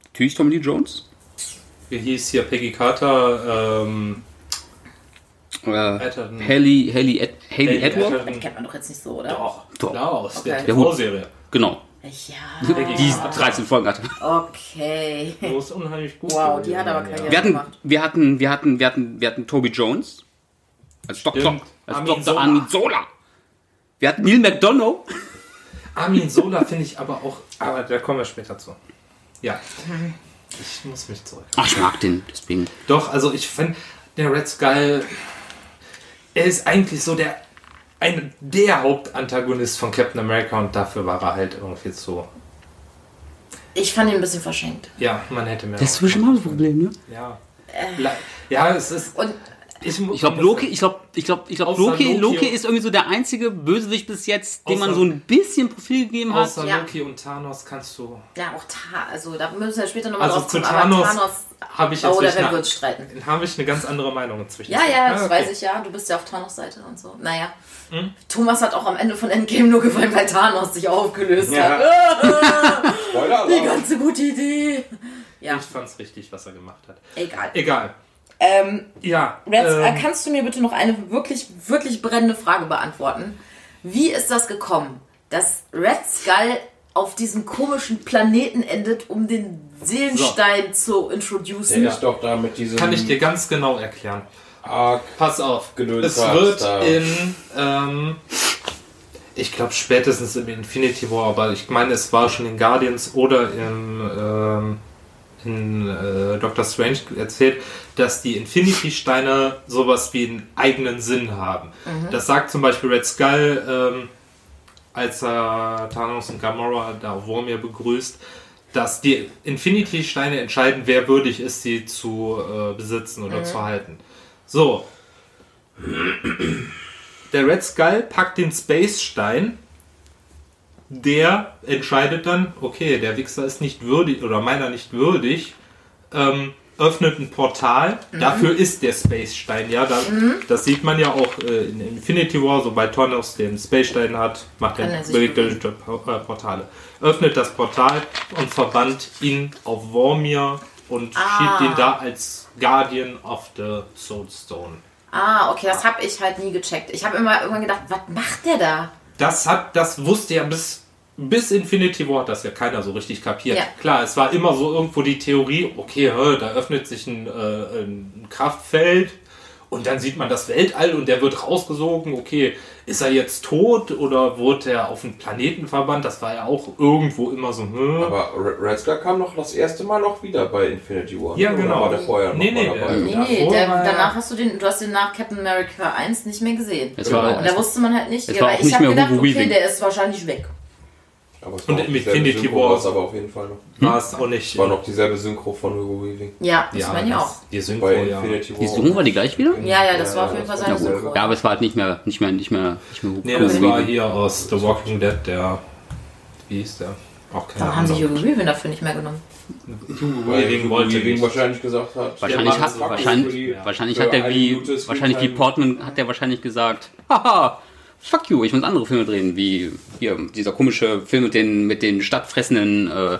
natürlich Tommy Lee Jones, Wie hieß hier Peggy Carter? Ähm, äh. Haley, Haley, Ed, Haley Edward. Den kennt man doch jetzt nicht so, oder? Doch, Doch. klar, aus der Okay. TV-Serie. genau, Ja. [laughs] die 13 Folgen hatte. Okay. Die ist unheimlich gut. Wow, die hat aber. Karriere. Wir hatten, gemacht. wir hatten, wir hatten, wir hatten, wir hatten Toby Jones als Doktor, Stimmt. als Armin Dr. Zola. Armin Zola. Wir hatten Neil McDonough [laughs] Armin Sola finde ich aber auch, aber da kommen wir später zu. Ja. Ich muss mich zurück. Ach, ich mag den, deswegen. Doch, also ich finde, der Red Skull, er ist eigentlich so der, ein, der Hauptantagonist von Captain America und dafür war er halt irgendwie so. Ich fand ihn ein bisschen verschenkt. Ja, man hätte mehr. Das ist schon mal das Problem, ne? ja. Le- Ja, es ist. Und Ich, glaube, Loki, ich glaube, ich glaube, ich glaube, Loki, Loki ist irgendwie so der einzige Bösewicht bis jetzt, dem man so ein bisschen Profil gegeben hat. Außer Ja. Loki und Thanos kannst du. ja, auch Ta also da müssen wir später nochmal Also drauf zu kommen, aber Thanos Thanos, habe ich oh, da jetzt werden wir eine, uns streiten. habe ich eine ganz andere Meinung inzwischen. Ja, ja, das okay. weiß ich ja. Du bist ja auf Thanos Seite und so. Naja. Hm? Thomas hat auch am Ende von Endgame nur geweint, weil Thanos sich aufgelöst Ja. hat. [laughs] Spoiler, Die ganze gute Idee. Ja, Ich fand's richtig, was er gemacht hat. egal. Egal. Ähm, Ja. Red, ähm, äh, kannst du mir bitte noch eine wirklich, wirklich brennende Frage beantworten? Wie ist das gekommen, dass Red Skull auf diesem komischen Planeten endet, um den Seelenstein zu der introducen? ist doch da mit diesem kann ich dir ganz genau erklären. Arc. Pass auf. Es wird da. in, ähm, ich glaube spätestens im Infinity War, aber ich meine, es war schon in Guardians oder im, ähm, in äh, Doctor Strange erzählt, dass die Infinity-Steine sowas wie einen eigenen Sinn haben. Das sagt zum Beispiel Red Skull, ähm, als er Thanos und Gamora da auf Vormir begrüßt, dass die Infinity-Steine entscheiden, wer würdig ist, sie zu äh, besitzen oder zu halten. So. Der Red Skull packt den Space-Stein. Der entscheidet dann, okay, der Wichser ist nicht würdig oder meiner nicht würdig, ähm, öffnet ein Portal. Dafür ist der Space-Stein, ja. Da, Das sieht man ja auch äh, in Infinity War, sobald Thanos den Space-Stein hat, macht er bewegt er äh, Portale. Öffnet das Portal und verbannt ihn auf Vormir und Ah. schiebt ihn da als Guardian of the Soulstone. Ah, okay, das habe ich halt nie gecheckt. Ich habe immer irgendwann gedacht, was macht der da? Das hat, das wusste ja bis, bis Infinity War hat das ja keiner so richtig kapiert. Ja. Klar, es war immer so irgendwo die Theorie, okay, da öffnet sich ein, äh, ein Kraftfeld und dann sieht man das Weltall und der wird rausgesogen, okay, ist er jetzt tot oder wurde er auf einen Planeten verbannt? Das war ja auch irgendwo immer so, hm. Aber Red Skull kam noch das erste Mal noch wieder bei Infinity War. Ja, Oder genau. war der vorher noch Nee, mal nee, dabei? der- Nee, nee, der, er- danach hast du den, du hast den nach Captain America 1 nicht mehr gesehen. Es war, Und da wusste man halt nicht, Es ja, war weil auch ich habe mehr gedacht, okay, der ist wahrscheinlich weg. Aber es Und war auch im dieselbe Infinity Synchro, War- war es aber auf jeden Fall noch. war es auch nicht. War noch dieselbe Synchro von Hugo Weaving. Ja, das meine ich auch. Die Synchro, Bei ja. Infinity War. die Synchro war die gleich wieder? Ja, ja, das war auf jeden Fall seine Synchro. Ja, aber es war halt nicht mehr, nicht mehr, nicht mehr, nicht mehr Nee, das Hugo war hier aus The Walking Dead, der. Wie hieß der? Auch keine Warum haben sie. Hugo Weaving dafür nicht mehr genommen? Hugo Weil Weaving Hugo wollte Weaving nicht. wahrscheinlich gesagt hat. Wahrscheinlich der hat, wahrscheinlich, wahrscheinlich eine wie, wahrscheinlich. Portman hat der wahrscheinlich gesagt, [laughs] haha, fuck you, ich muss andere Filme drehen, wie hier, dieser komische Film mit den, mit den stadtfressenden, äh,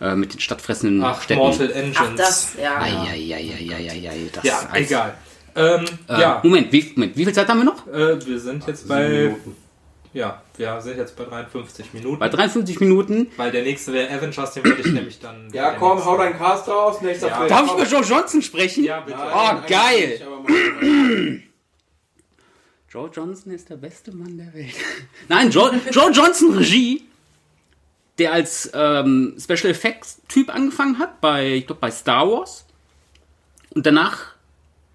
äh, mit den stadtfressenden Ach, Städten. Mortal Engines. Ach, das, ja. Eieieiei, das Ja, heißt- egal. Ähm, Äh, ja, Moment, wie, Moment, wie viel Zeit haben wir noch? äh, wir sind jetzt bei. Minuten. Ja, wir sind jetzt bei 53 Minuten. Bei 53 Minuten. weil der nächste wäre Avengers, den würde ich nämlich dann. [clears throat] Ja, komm, nächste- hau deinen Cast raus. Nächster Ja. Film. Darf ich über Joe Johnson sprechen? Ja, bitte. Nein, Oh, geil. [clears throat] Joe Johnson ist der beste Mann der Welt. [laughs] Nein, Joe, Joe Johnson Regie, der als ähm, Special Effects Typ angefangen hat bei, ich glaube, bei Star Wars. Und danach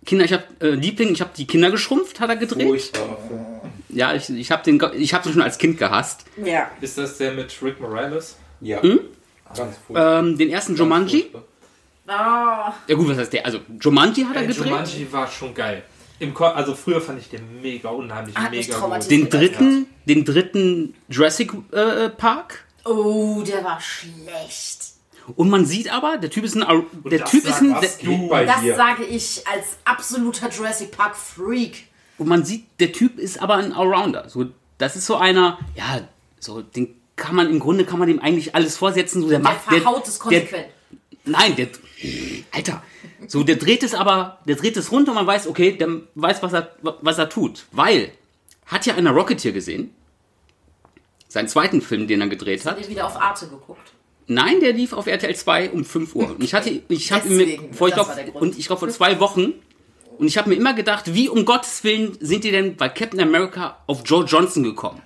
Kinder, ich habe äh, Liebling, ich habe die Kinder geschrumpft, hat er gedreht. Furchtbar. Ja, ich, ich habe den, ich habe den schon als Kind gehasst. Ja. Ist das der mit Rick Morales? Ja. Hm? Ganz furchtbar. Ähm, den ersten Jumanji. Furchtbar. Ah, Ja gut, was heißt der? Also Jumanji hat er Äh, gedreht. Jumanji war schon geil. Im Ko also früher fand ich den mega unheimlich, Hat mega traumatisiert. gut. Den dritten, den dritten Jurassic äh, Park. oh, der war schlecht. Und man sieht aber, der Typ ist ein, Ar- der das Typ ist ein, was, der, du. Bei Das dir. sage ich als absoluter Jurassic Park Freak. Und man sieht, der Typ ist aber ein Allrounder. So, das ist so einer, ja, so, den kann man, im Grunde kann man dem eigentlich alles vorsetzen. So, der, Der macht, verhaut es der, konsequent. nein, der, Alter, so, der dreht es aber, der dreht es runter und man weiß, okay, der weiß, was er, was er tut. Weil, hat ja einer Rocketeer gesehen? Seinen zweiten Film, den er gedreht Hat hat. ihr wieder auf Arte geguckt? Nein, der lief auf RTL 2 um 5 Uhr. Und ich hatte, ich habe mir, vor, ich glaub, und ich glaube vor zwei Wochen, und ich habe mir immer gedacht, wie um Gottes Willen sind die denn bei Captain America auf Joe Johnson gekommen?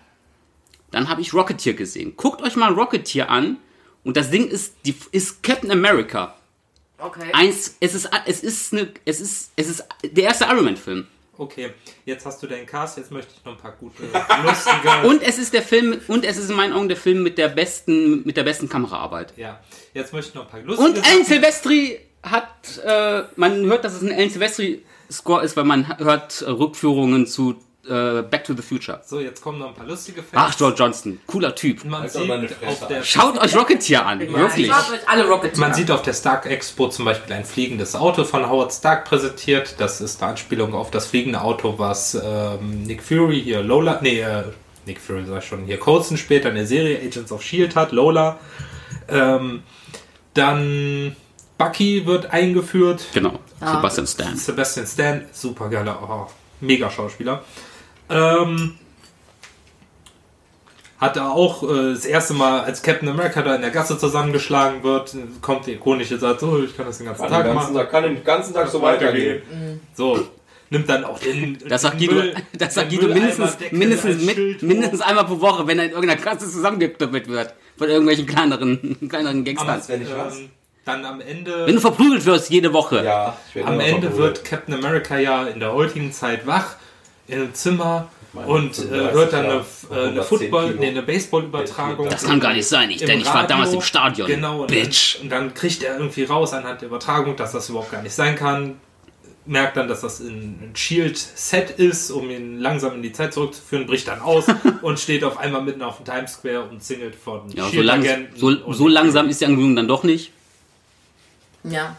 Dann habe ich Rocketeer gesehen. Guckt euch mal Rocketeer an. Und das Ding ist, die, ist Captain America. Okay. Eins, es ist, es ist, eine, es ist, es ist der erste Iron Man Film. Okay, jetzt hast du deinen Cast, jetzt möchte ich noch ein paar gute, [laughs] lustige. Und es ist der Film, und es ist in meinen Augen der Film mit der besten, mit der besten Kameraarbeit. ja, jetzt möchte ich noch ein paar lustige. Und Alan Silvestri hat, äh, man hört, dass es ein Alan Silvestri Score ist, weil man hört äh, Rückführungen zu äh, Back to the Future. So, jetzt kommen noch ein paar lustige Facts. Ach, George Johnson, cooler Typ. Man Halt sieht, auf der, Schaut euch Rocketeer an, wirklich. Schaut euch alle Rocket man sieht auf der Stark Expo zum Beispiel ein fliegendes Auto von Howard Stark präsentiert. Das ist eine Anspielung auf das fliegende Auto, was ähm, Nick Fury hier Lola, nee, äh, Nick Fury sag ich schon, hier Coulson später in der Serie Agents of S.H.I.E.L.D. hat, Lola. Ähm, dann Bucky wird eingeführt. Genau, Sebastian Stan. Sebastian Stan, super geiler, oh, mega Schauspieler. Ähm, hat er auch äh, das erste Mal, als Captain America da in der Gasse zusammengeschlagen wird, kommt der ikonische Satz, oh, ich kann das den ganzen Kann Tag den ganzen machen. Tag, kann den ganzen Tag so weitergehen. So, nimmt dann auch den. [laughs] Das sagt Guido, [laughs] das sagt Guido mindestens, mindestens, mit, mindestens einmal pro Woche, wenn er in irgendeiner Klasse zusammengeknüppelt wird. Von irgendwelchen kleineren, [laughs] kleineren Gangstern. wenn. Ähm, dann am Ende. Wenn du verprügelt wirst jede Woche. Ja, ich Am Ende verprügelt. wird Captain America ja in der heutigen Zeit wach in einem Zimmer und äh, 35 hört dann eine, äh, eine 110 Football, nee, eine Baseball-Übertragung. Das kann gar nicht sein, ich, im denn ich war damals im Stadion. Genau, und Bitch. Dann, und dann kriegt er irgendwie raus anhand der Übertragung, dass das überhaupt gar nicht sein kann. Merkt dann, dass das ein Shield-Set ist, um ihn langsam in die Zeit zurückzuführen, bricht dann aus [laughs] und steht auf einmal mitten auf dem Times Square und singelt von Ja, so, lang, so, so langsam ist die Angewöhnung dann doch nicht. Ja.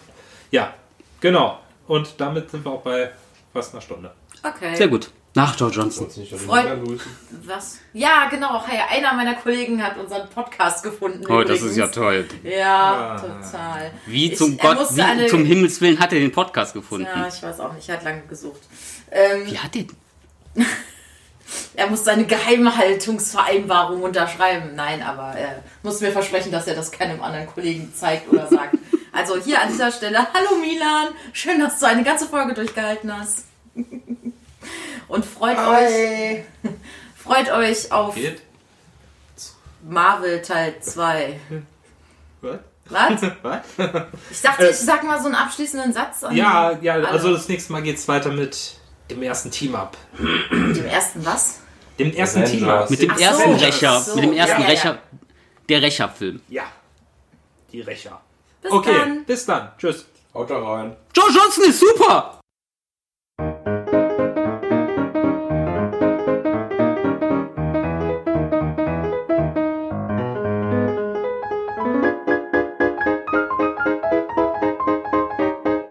Ja, genau. Und damit sind wir auch bei fast einer Stunde. Okay. Sehr gut. Nach George Johnson. Grüßen. Was? Ja, genau. Hey, einer meiner Kollegen hat unseren Podcast gefunden. Oh, das übrigens. ist ja toll. Ja, Ah. total. Wie Ich- zum er Gott, wie eine- zum Himmels Willen hat er den Podcast gefunden? Ja, ich weiß auch nicht. Er hat lange gesucht. Ähm, Wie hat der? [laughs] Er muss seine Geheimhaltungsvereinbarung unterschreiben. Nein, aber er muss mir versprechen, dass er das keinem anderen Kollegen zeigt oder sagt. [laughs] Also hier an dieser Stelle, hallo Milan, schön, dass du eine ganze Folge durchgehalten hast. [laughs] Und freut euch, [laughs] freut euch auf Geht? Marvel Teil 2. Was? Was? [laughs] Ich dachte, ich sag mal so einen abschließenden Satz. an Ja, ja, alle. also das nächste Mal geht's weiter mit dem ersten Team-Up. Dem ersten was? Dem ersten. Team-Up. Mit dem Ach so, ersten ach Rächer, so. mit dem ersten Ja, ja, ja. Rächer, der Rächerfilm. Ja, die Rächer. Bis Okay, dann. bis dann. Tschüss. Haut da rein. George Johnson ist super!